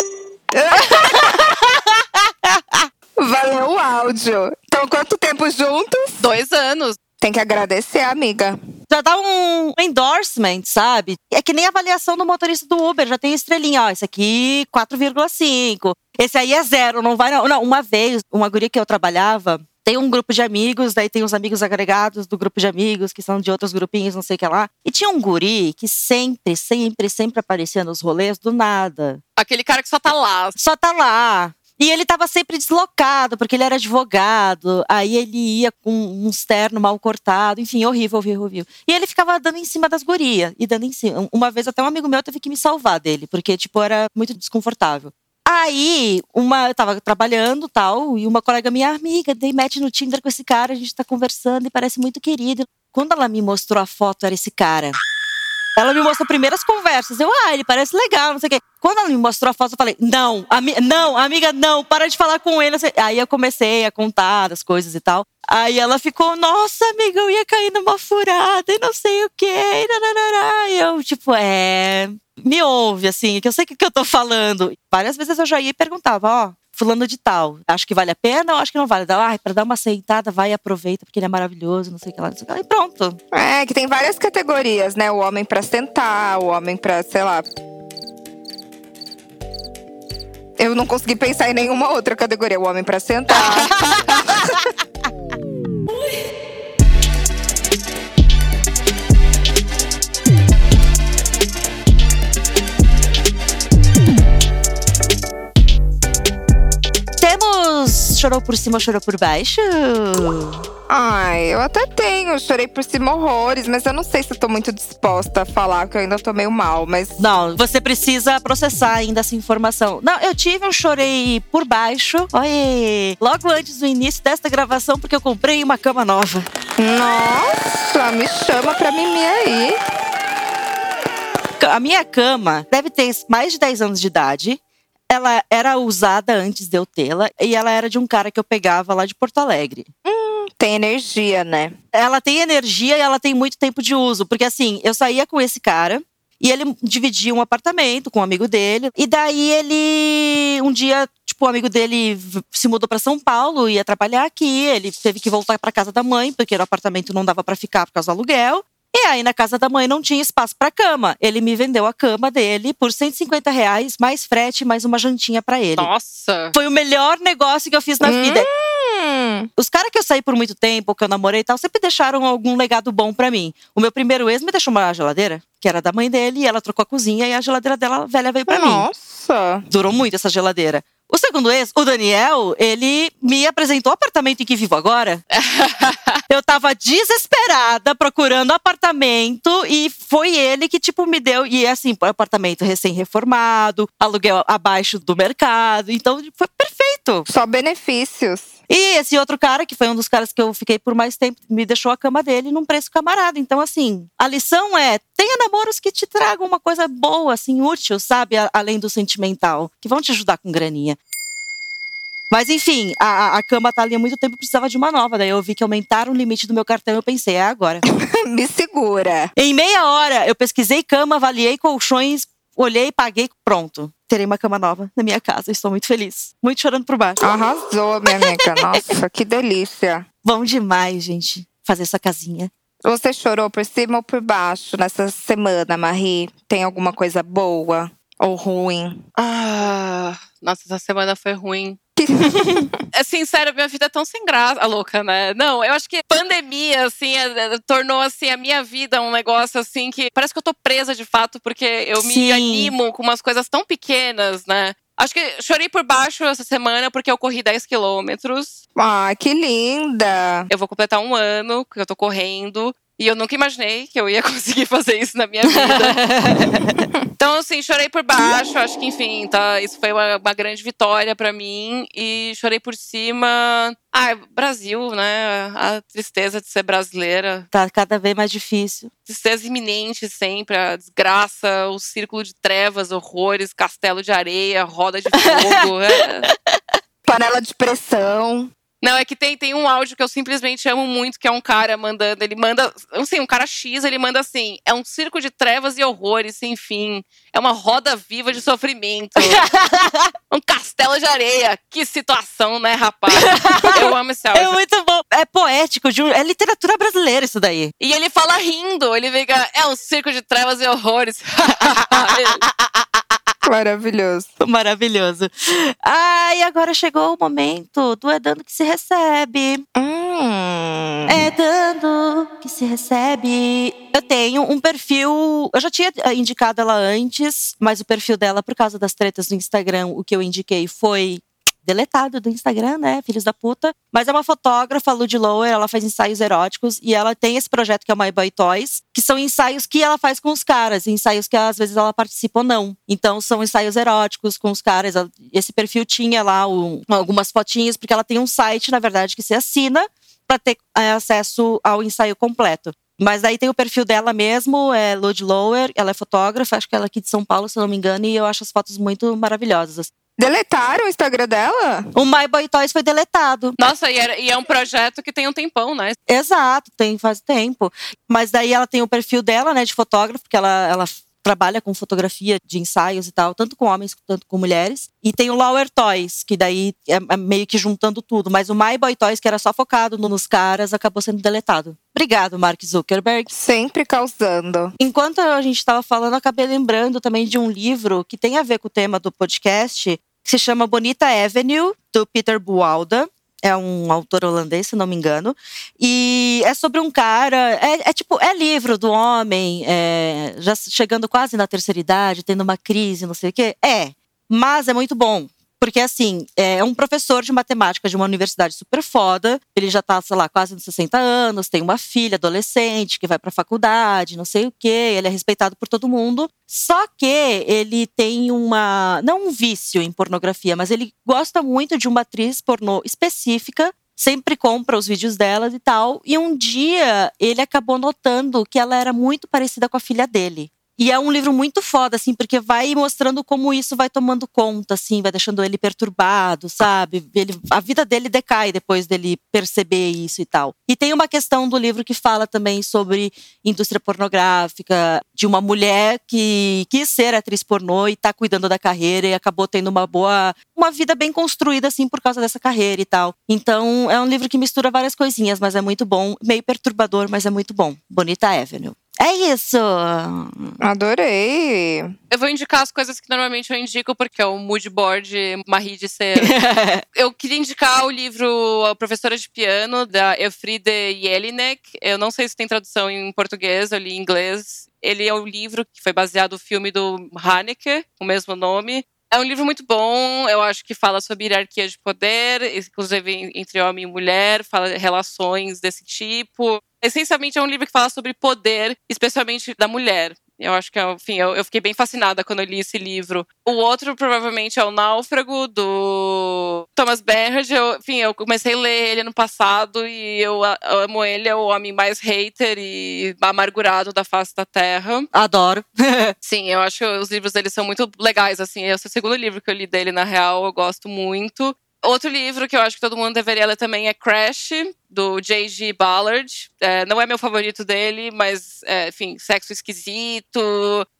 [LAUGHS] Valeu o áudio. Então, quanto tempo juntos? Dois anos. Tem que agradecer, amiga. Já dá um endorsement, sabe? É que nem a avaliação do motorista do Uber, já tem estrelinha, ó, esse aqui 4,5. Esse aí é zero, não vai não. Não, uma vez, uma guria que eu trabalhava, tem um grupo de amigos, daí tem os amigos agregados do grupo de amigos, que são de outros grupinhos, não sei o que lá. E tinha um guri que sempre, sempre, sempre aparecia nos rolês do nada. Aquele cara que só tá lá. Só tá lá. E ele tava sempre deslocado, porque ele era advogado. Aí ele ia com um terno mal cortado, enfim, horrível, horrível, horrível. E ele ficava dando em cima das gurias, e dando em cima. Uma vez até um amigo meu teve que me salvar dele, porque, tipo, era muito desconfortável. Aí, uma, eu tava trabalhando tal, e uma colega minha, amiga, dei match no Tinder com esse cara, a gente tá conversando e parece muito querido. Quando ela me mostrou a foto, era esse cara. Ela me mostrou primeiras conversas. Eu, ah, ele parece legal, não sei o quê. Quando ela me mostrou a foto, eu falei, não, ami não, amiga, não, para de falar com ele. sei- Aí eu comecei a contar as coisas e tal. Aí ela ficou, nossa, amiga, eu ia cair numa furada e não sei o quê. E. E eu, tipo, é. Me ouve, assim, que eu sei o que, que eu tô falando. Várias vezes eu já ia e perguntava, ó. Fulano de tal, acho que vale a pena ou acho que não vale? Ah, pra dar uma aceitada, vai e aproveita, porque ele é maravilhoso, não sei o que lá, não sei o que lá. E pronto. É, que tem várias categorias, né? O homem pra sentar, o homem pra, sei lá. Eu não consegui pensar em nenhuma outra categoria. O homem pra sentar. [LAUGHS] Chorou por cima, chorou por baixo? Ai, eu até tenho. Chorei por cima horrores, mas eu não sei se eu tô muito disposta a falar, que eu ainda tô meio mal. Mas Não, você precisa processar ainda essa informação. Não, eu tive um chorei por baixo. Oi, logo antes do início desta gravação, porque eu comprei uma cama nova. Nossa, me chama pra mimir aí. A minha cama deve ter mais de 10 anos de idade. Ela era usada antes de eu tê-la e ela era de um cara que eu pegava lá de Porto Alegre. Tem energia, né? ela tem energia e ela tem muito tempo de uso. Porque assim, eu saía com esse cara e ele dividia um apartamento com um amigo dele. E daí ele, um dia, tipo, o amigo dele se mudou pra São Paulo, ia trabalhar aqui. Ele teve que voltar pra casa da mãe, porque o apartamento não dava pra ficar por causa do aluguel. E aí, na casa da mãe, não tinha espaço pra cama. Ele me vendeu a cama dele por 150 reais, mais frete, mais uma jantinha pra ele. Nossa. Foi o melhor negócio que eu fiz na Hum. vida. Os caras que eu saí por muito tempo, que eu namorei e tal, sempre deixaram algum legado bom pra mim. O meu primeiro ex me deixou uma geladeira, que era da mãe dele, e ela trocou a cozinha e a geladeira dela velha veio pra mim. nossa. Durou muito essa geladeira. O segundo ex, o Daniel, ele me apresentou o apartamento em que vivo agora. [LAUGHS] eu tava desesperada procurando apartamento e foi ele que, tipo, me deu. E assim, apartamento recém-reformado, aluguel abaixo do mercado. Então, foi perfeito. Só benefícios. E esse outro cara, que foi um dos caras que eu fiquei por mais tempo, me deixou a cama dele num preço camarada. Então, assim, a lição é: tenha namoros que te tragam uma coisa boa, assim, útil, sabe? Além do sentimental, que vão te ajudar com graninha. Mas enfim, a, a- cama tá ali há muito tempo e precisava de uma nova. Daí eu vi que aumentaram o limite do meu cartão e eu pensei, é agora. [LAUGHS] Me segura. em meia hora, eu pesquisei cama, avaliei colchões, olhei, paguei, pronto. Terei uma cama nova na minha casa. Estou muito feliz. Muito chorando por baixo. Arrasou, minha amiga. [LAUGHS] Nossa, que delícia. Bom demais, gente, fazer essa casinha. Você chorou por cima ou por baixo nessa semana, Marie? Tem alguma coisa boa ou ruim? Ah, nossa, essa semana foi ruim. [LAUGHS] É sincero, minha vida é tão sem graça, a louca, né? Não, eu acho que pandemia, assim, é- é- tornou, assim, a minha vida um negócio, assim, que parece que eu tô presa de fato, porque eu Sim. me animo com umas coisas tão pequenas, né? Acho que chorei por baixo essa semana porque eu corri 10 quilômetros. Ah, que linda. Eu vou completar um ano que eu tô correndo. E eu nunca imaginei que eu ia [LAUGHS] conseguir fazer isso na minha vida. [LAUGHS] então, assim, chorei por baixo. Acho que, enfim, tá, isso foi uma, uma grande vitória pra mim. E chorei por cima. Ah, Brasil, né? A tristeza de ser brasileira. Tá cada vez mais difícil. Tristeza iminente sempre. A desgraça, o círculo de trevas, horrores, castelo de areia, roda de fogo. [LAUGHS] é. Panela de pressão. Não, é que tem, tem um áudio que eu simplesmente amo muito, que é um cara mandando. Ele manda. Assim, um cara X, ele manda assim: é um circo de trevas e horrores sem fim. É uma roda viva de sofrimento. [LAUGHS] um castelo de areia. Que situação, né, rapaz? [LAUGHS] Eu amo esse É áudio. muito bom. É poético, de é literatura brasileira isso daí. E ele fala rindo, ele fica. É um circo de trevas e horrores. [LAUGHS] Maravilhoso. Maravilhoso. Ah, e agora chegou o momento do É Dando que se recebe. Hum. É dando que se recebe. Eu tenho um perfil. Eu já tinha eh, indicado ela antes, mas o perfil dela, por causa das tretas do Instagram, o que eu indiquei foi deletado do Instagram, né? Filhos da puta. Mas é uma fotógrafa, Lud Lower, ela faz ensaios eróticos e ela tem esse projeto que é o My Boy Toys, que são ensaios que ela faz com os caras, ensaios que às vezes ela participa ou não. Então são ensaios eróticos com os caras. Esse perfil tinha lá um- algumas fotinhas, porque ela tem um site, na verdade, que se assina para ter é, acesso ao ensaio completo. Mas aí tem o perfil dela mesmo, é Lud Lower, ela é fotógrafa, acho que ela é aqui de São Paulo, se não me engano, e eu acho as fotos muito maravilhosas. Deletaram o Instagram dela? O My Boy Toys foi deletado. Nossa, e, era- e é um projeto que tem um tempão, né? Exato, tem faz tempo. Mas daí ela tem o perfil dela, né, de fotógrafo, porque ela, ela trabalha com fotografia de ensaios e tal, tanto com homens quanto com mulheres. E tem o Lower Toys, que daí é, é meio que juntando tudo. Mas o My Boy Toys, que era só focado no- nos caras, acabou sendo deletado. Obrigado, Mark Zuckerberg. Sempre causando. Enquanto a gente estava falando, acabei lembrando também de um livro que tem a ver com o tema do podcast, que se chama Bonita Avenue, do Peter Bualda. É um autor holandês, se não me engano. E é sobre um cara. É, é tipo, é livro do homem, é, já chegando quase na terceira idade, tendo uma crise, não sei o quê. É. Mas é muito bom. Porque, assim, é um professor de matemática de uma universidade super foda. Ele já tá, sei lá, quase nos 60 anos, tem uma filha adolescente que vai pra faculdade, não sei o quê. Ele é respeitado por todo mundo. Só que ele tem uma. Não um vício em pornografia, mas ele gosta muito de uma atriz pornô específica. Sempre compra os vídeos delas e tal. E um dia ele acabou notando que ela era muito parecida com a filha dele. E é um livro muito foda, assim, porque vai mostrando como isso vai tomando conta, assim, vai deixando ele perturbado, sabe? Ele, a vida dele decai depois dele perceber isso e tal. E tem uma questão do livro que fala também sobre indústria pornográfica, de uma mulher que quis ser atriz pornô e tá cuidando da carreira e acabou tendo uma boa. uma vida bem construída, assim, por causa dessa carreira e tal. Então, é um livro que mistura várias coisinhas, mas é muito bom. Meio perturbador, mas é muito bom. Bonita Avenue. É isso! Adorei. Eu vou indicar as coisas que normalmente eu indico, porque é o mood board Marie de ser. [LAUGHS] eu queria indicar o livro A Professora de Piano, da Elfriede Jelinek. Eu não sei se tem tradução em português, eu li em inglês. Ele é um livro que foi baseado no filme do Haneke, o mesmo nome. É um livro muito bom, eu acho que fala sobre hierarquia de poder, inclusive entre homem e mulher, fala de relações desse tipo. Essencialmente é um livro que fala sobre poder, especialmente da mulher. Eu acho que, enfim, eu, eu fiquei bem fascinada quando eu li esse livro. O outro, provavelmente, é O Náufrago, do Thomas Bernhard. Eu, enfim, eu comecei a ler ele no passado e eu, eu amo ele. É o homem mais hater e amargurado da face da Terra. Adoro. [LAUGHS] Sim, eu acho que os livros dele são muito legais, assim. Esse é o segundo livro que eu li dele, na real, eu gosto muito. Outro livro que eu acho que todo mundo deveria ler também é Crash, do J.G. Ballard. É, não é meu favorito dele, mas, é, enfim, sexo esquisito,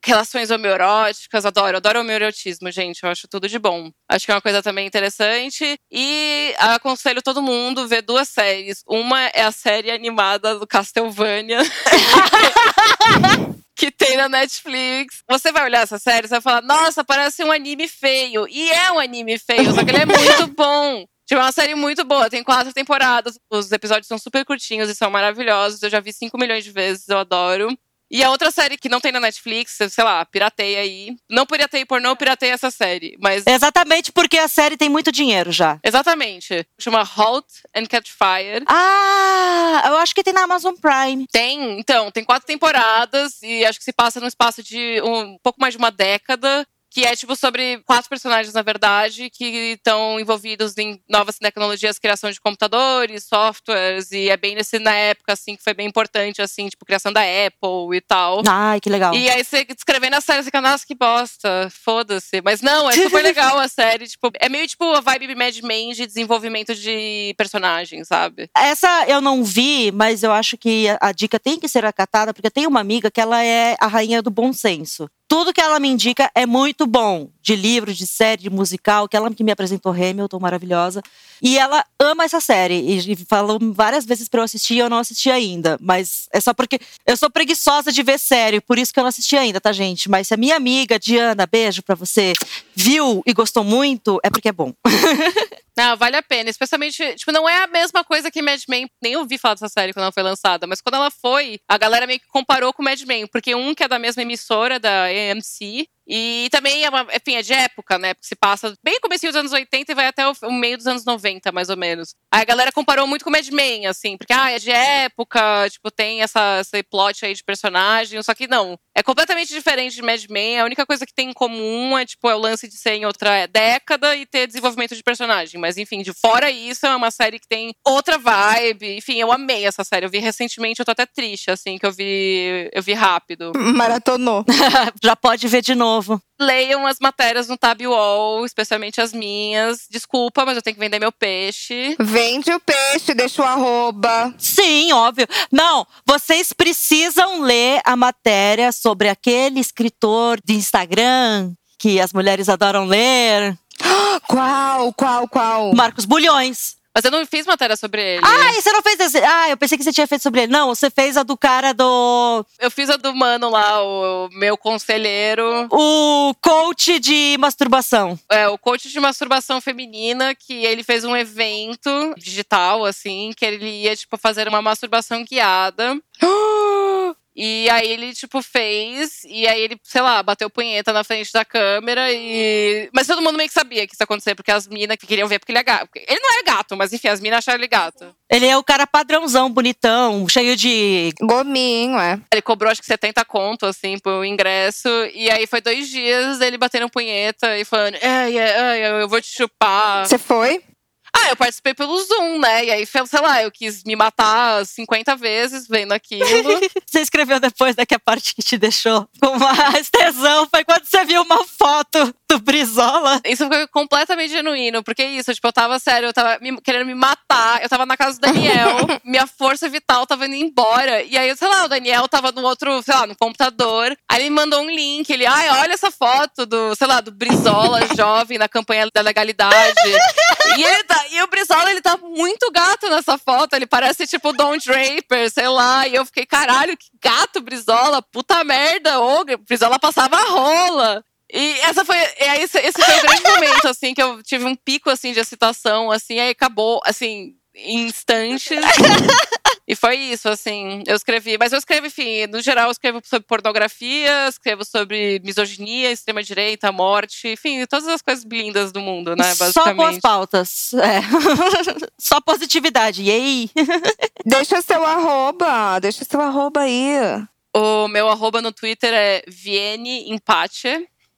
relações homoeróticas, adoro. Adoro homoerotismo, gente. Eu acho tudo de bom. Acho que é uma coisa também interessante. E aconselho todo mundo ver duas séries. Uma é a série animada do Castlevania. [LAUGHS] que tem na Netflix. Você vai olhar essa série e vai falar: Nossa, parece um anime feio. E é um anime feio, só que ele é muito [LAUGHS] bom. Tipo, é uma série muito boa, tem quatro temporadas. Os episódios são super curtinhos e são maravilhosos. Eu já vi 5 milhões de vezes, eu adoro. E a outra série que não tem na Netflix, sei lá, pirateia aí. Não pirateia pornô, pirateia essa série. Mas. Exatamente porque a série tem muito dinheiro já. Exatamente. Chama Halt and Catch Fire. Ah, eu acho que tem na Amazon Prime. Tem, então, tem quatro temporadas e acho que se passa num espaço de um pouco mais de uma década. Que é, tipo, sobre quatro personagens, na verdade, que estão envolvidos em novas tecnologias, criação de computadores, softwares, e é bem nesse, na época, assim, que foi bem importante, assim, tipo, criação da Apple e tal. Ai, que legal. E aí você escrevendo a série, você fica, nossa, que bosta, foda-se. Mas não, é super [LAUGHS] legal a série, tipo, é meio tipo a vibe Mad Men de desenvolvimento de personagens, sabe? Essa eu não vi, mas eu acho que a, dica tem que ser acatada, porque tenho uma amiga que ela é a rainha do bom senso. Tudo que ela me indica é muito bom. De livro, de série, de musical, que ela que me apresentou Hamilton, maravilhosa. E ela ama essa série. E, falou várias vezes pra eu assistir e eu não assisti ainda. Mas é só porque eu sou preguiçosa de ver série, por isso que eu não assisti ainda, tá, gente? Mas se a minha amiga, Diana, beijo pra você, viu e gostou muito, é porque é bom. [LAUGHS] Não, vale a pena. Especialmente, tipo, não é a mesma coisa que Mad Men. Nem ouvi falar dessa série quando ela foi lançada, mas quando ela foi, a galera meio que comparou com Mad Men, porque um que é da mesma emissora, da AMC, e também é uma, enfim, é de época, né? Porque se passa bem comecinho dos anos 80 e vai até o, o meio dos anos 90, mais ou menos. Aí a galera comparou muito com Mad Men, assim, porque ah, é de época, tipo, tem essa, esse plot aí de personagem, só que não. É completamente diferente de Mad Men. A única coisa que tem em comum é, tipo, é o lance de ser em outra década e ter desenvolvimento de personagem. Mas, enfim, de fora isso, é uma série que tem outra vibe. Enfim, eu amei essa série. Eu vi recentemente, eu tô até triste, assim, que eu vi, eu vi rápido. Maratonou. [LAUGHS] Já pode ver de novo. Leiam as matérias no Tab Wall, especialmente as minhas. Desculpa, mas eu tenho que vender meu peixe. Vende o peixe, deixa o arroba. Sim, óbvio. Não, vocês precisam ler a matéria sobre aquele escritor de Instagram que as mulheres adoram ler, [GASPS] Qual, qual, qual? Marcos Bulhões. Mas eu não fiz matéria sobre ele. Ah, e você não fez esse. Ah, eu pensei que você tinha feito sobre ele. Não, você fez a do cara do. Eu fiz a do mano lá, o meu conselheiro. O coach de masturbação. É, o coach de masturbação feminina, que ele fez um evento digital, assim, que ele ia, tipo, fazer uma masturbação guiada. [GASPS] [GASPS] E aí ele, tipo, fez, e aí ele, sei lá, bateu punheta na frente da câmera e. Mas todo mundo meio que sabia que isso ia acontecer, porque as minas que queriam ver, porque ele é gato. Ele não é gato, mas enfim, as minas acharam ele gato. Ele é o cara padrãozão, bonitão, cheio de. Gominho, é. Ele cobrou acho que 70 conto, assim, pro ingresso. E aí foi dois dias dele batendo punheta e falando: ai, ai, ai, eu vou te chupar. Você foi? Ah, eu participei pelo Zoom, né? E aí, sei lá, eu quis me matar 50 vezes vendo aquilo. [LAUGHS] Você escreveu depois da que a parte que te deixou com mais [LAUGHS] tesão foi quando você viu uma foto [LAUGHS] do Brizola. Isso foi completamente genuíno, porque é isso, tipo, eu tava sério, eu tava me- querendo me matar, eu tava na casa do Daniel, [LAUGHS] minha força vital tava indo embora. E aí, sei lá, o Daniel tava no outro, sei lá, no computador. Aí ele me mandou um link, ele, ai, olha essa foto do, sei lá, do Brizola [LAUGHS] jovem na campanha da legalidade. e, ele tá- e o Brizola, ele tá muito gato nessa foto, ele parece tipo Don Draper, sei lá. E eu fiquei, caralho, que gato Brizola, puta merda, ô, Brizola passava a rola. E essa foi, aí esse, esse foi o grande momento, assim, que eu tive um pico, assim, de excitação, assim, aí acabou, assim, em instantes. E foi isso, assim, eu escrevi. Mas eu escrevo, enfim, no geral, eu escrevo sobre pornografia, escrevo sobre misoginia, extrema-direita, morte, enfim, todas as coisas lindas do mundo, né, Só boas basicamente. pautas. É. [LAUGHS] Só positividade. E aí? [LAUGHS] Deixa seu arroba, deixa seu arroba aí. O meu arroba no Twitter é Viene Empate.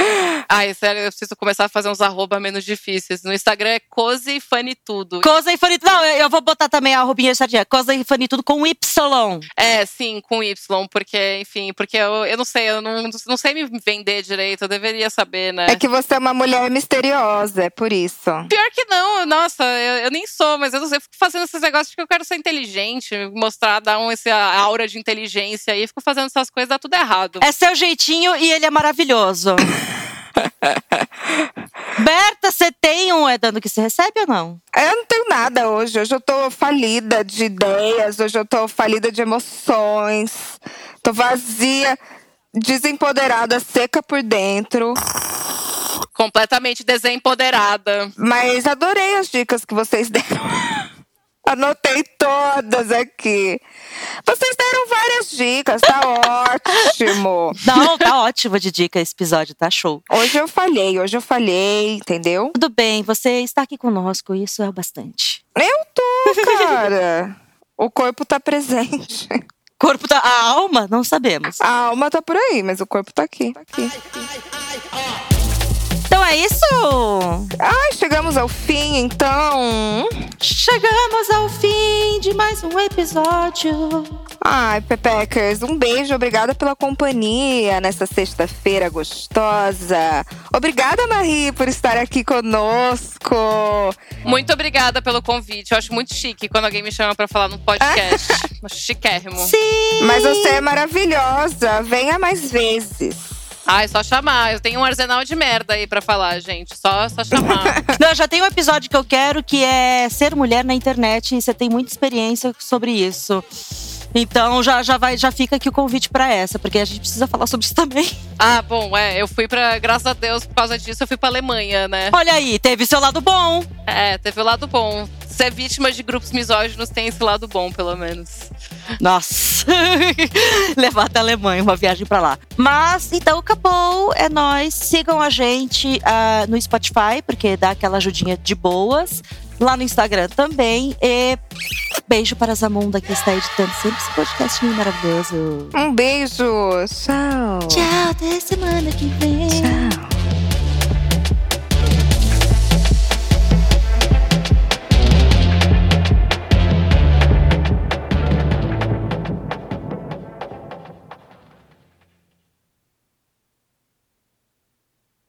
[LAUGHS] Ai, sério, eu preciso começar a fazer uns arroba menos difíceis. No Instagram é Cozy Funny Tudo. Coisa e fone. Não, eu eu vou botar também a roupinha certinha. Coisa e fone tudo com Y. É, sim, com Y, porque, enfim, porque eu, eu não sei, eu não, não sei me vender direito, eu deveria saber, né? É que você é uma mulher misteriosa, é por isso. Pior que não, nossa, eu, eu nem sou, mas eu não sei, eu fico fazendo esses negócios porque eu quero ser inteligente, mostrar, dar um, esse a aura de inteligência aí, fico fazendo essas coisas, dá tudo errado. É seu jeitinho e ele é maravilhoso. [COUGHS] [LAUGHS] Berta, você tem um é dando que se recebe ou não? Eu não tenho nada hoje. Hoje eu tô falida de ideias, hoje eu tô falida de emoções. Tô vazia, desempoderada, seca por dentro. Completamente desempoderada. Mas adorei as dicas que vocês deram. [LAUGHS] Anotei todas aqui. Vocês deram várias dicas, tá ótimo. [LAUGHS] Não, tá ótimo de dica esse episódio, tá show. Hoje eu falhei, hoje eu falhei, entendeu? Tudo bem, você está aqui conosco, isso é o bastante. Eu tô, cara. O corpo tá presente. Corpo da a alma, não sabemos. A alma tá por aí, mas o corpo tá aqui. Tá aqui. Então é isso. Ai, chegamos ao fim, então. Chegamos ao fim de mais um episódio. Ai, Pepecers, um beijo, obrigada pela companhia nessa sexta-feira gostosa. Obrigada, Marie, por estar aqui conosco. Muito obrigada pelo convite. Eu acho muito chique quando alguém me chama pra falar no podcast. [LAUGHS] acho chiquérrimo. Sim. Mas você é maravilhosa. Venha mais vezes. Ai, só chamar. Eu tenho um arsenal de merda aí pra falar, gente. Só, só chamar. [LAUGHS] Não, já tem um episódio que eu quero que é ser mulher na internet e você tem muita experiência sobre isso. Então já, já vai, já fica aqui o convite pra essa, porque a gente precisa falar sobre isso também. ah, bom, é. Eu fui pra. Graças a Deus, por causa disso, eu fui pra Alemanha, né? Olha aí, teve seu lado bom. É, teve o lado bom. Ser vítima de grupos misóginos tem esse lado bom, pelo menos. Nossa. [LAUGHS] Levar até a Alemanha, uma viagem pra lá. Mas, então acabou. É nóis. Sigam a gente ah, no Spotify, porque dá aquela ajudinha de boas. Lá no Instagram também. E beijo para a Zamunda, que está editando sempre esse podcast maravilhoso. Um beijo. Tchau. Tchau, até semana que vem. Tchau.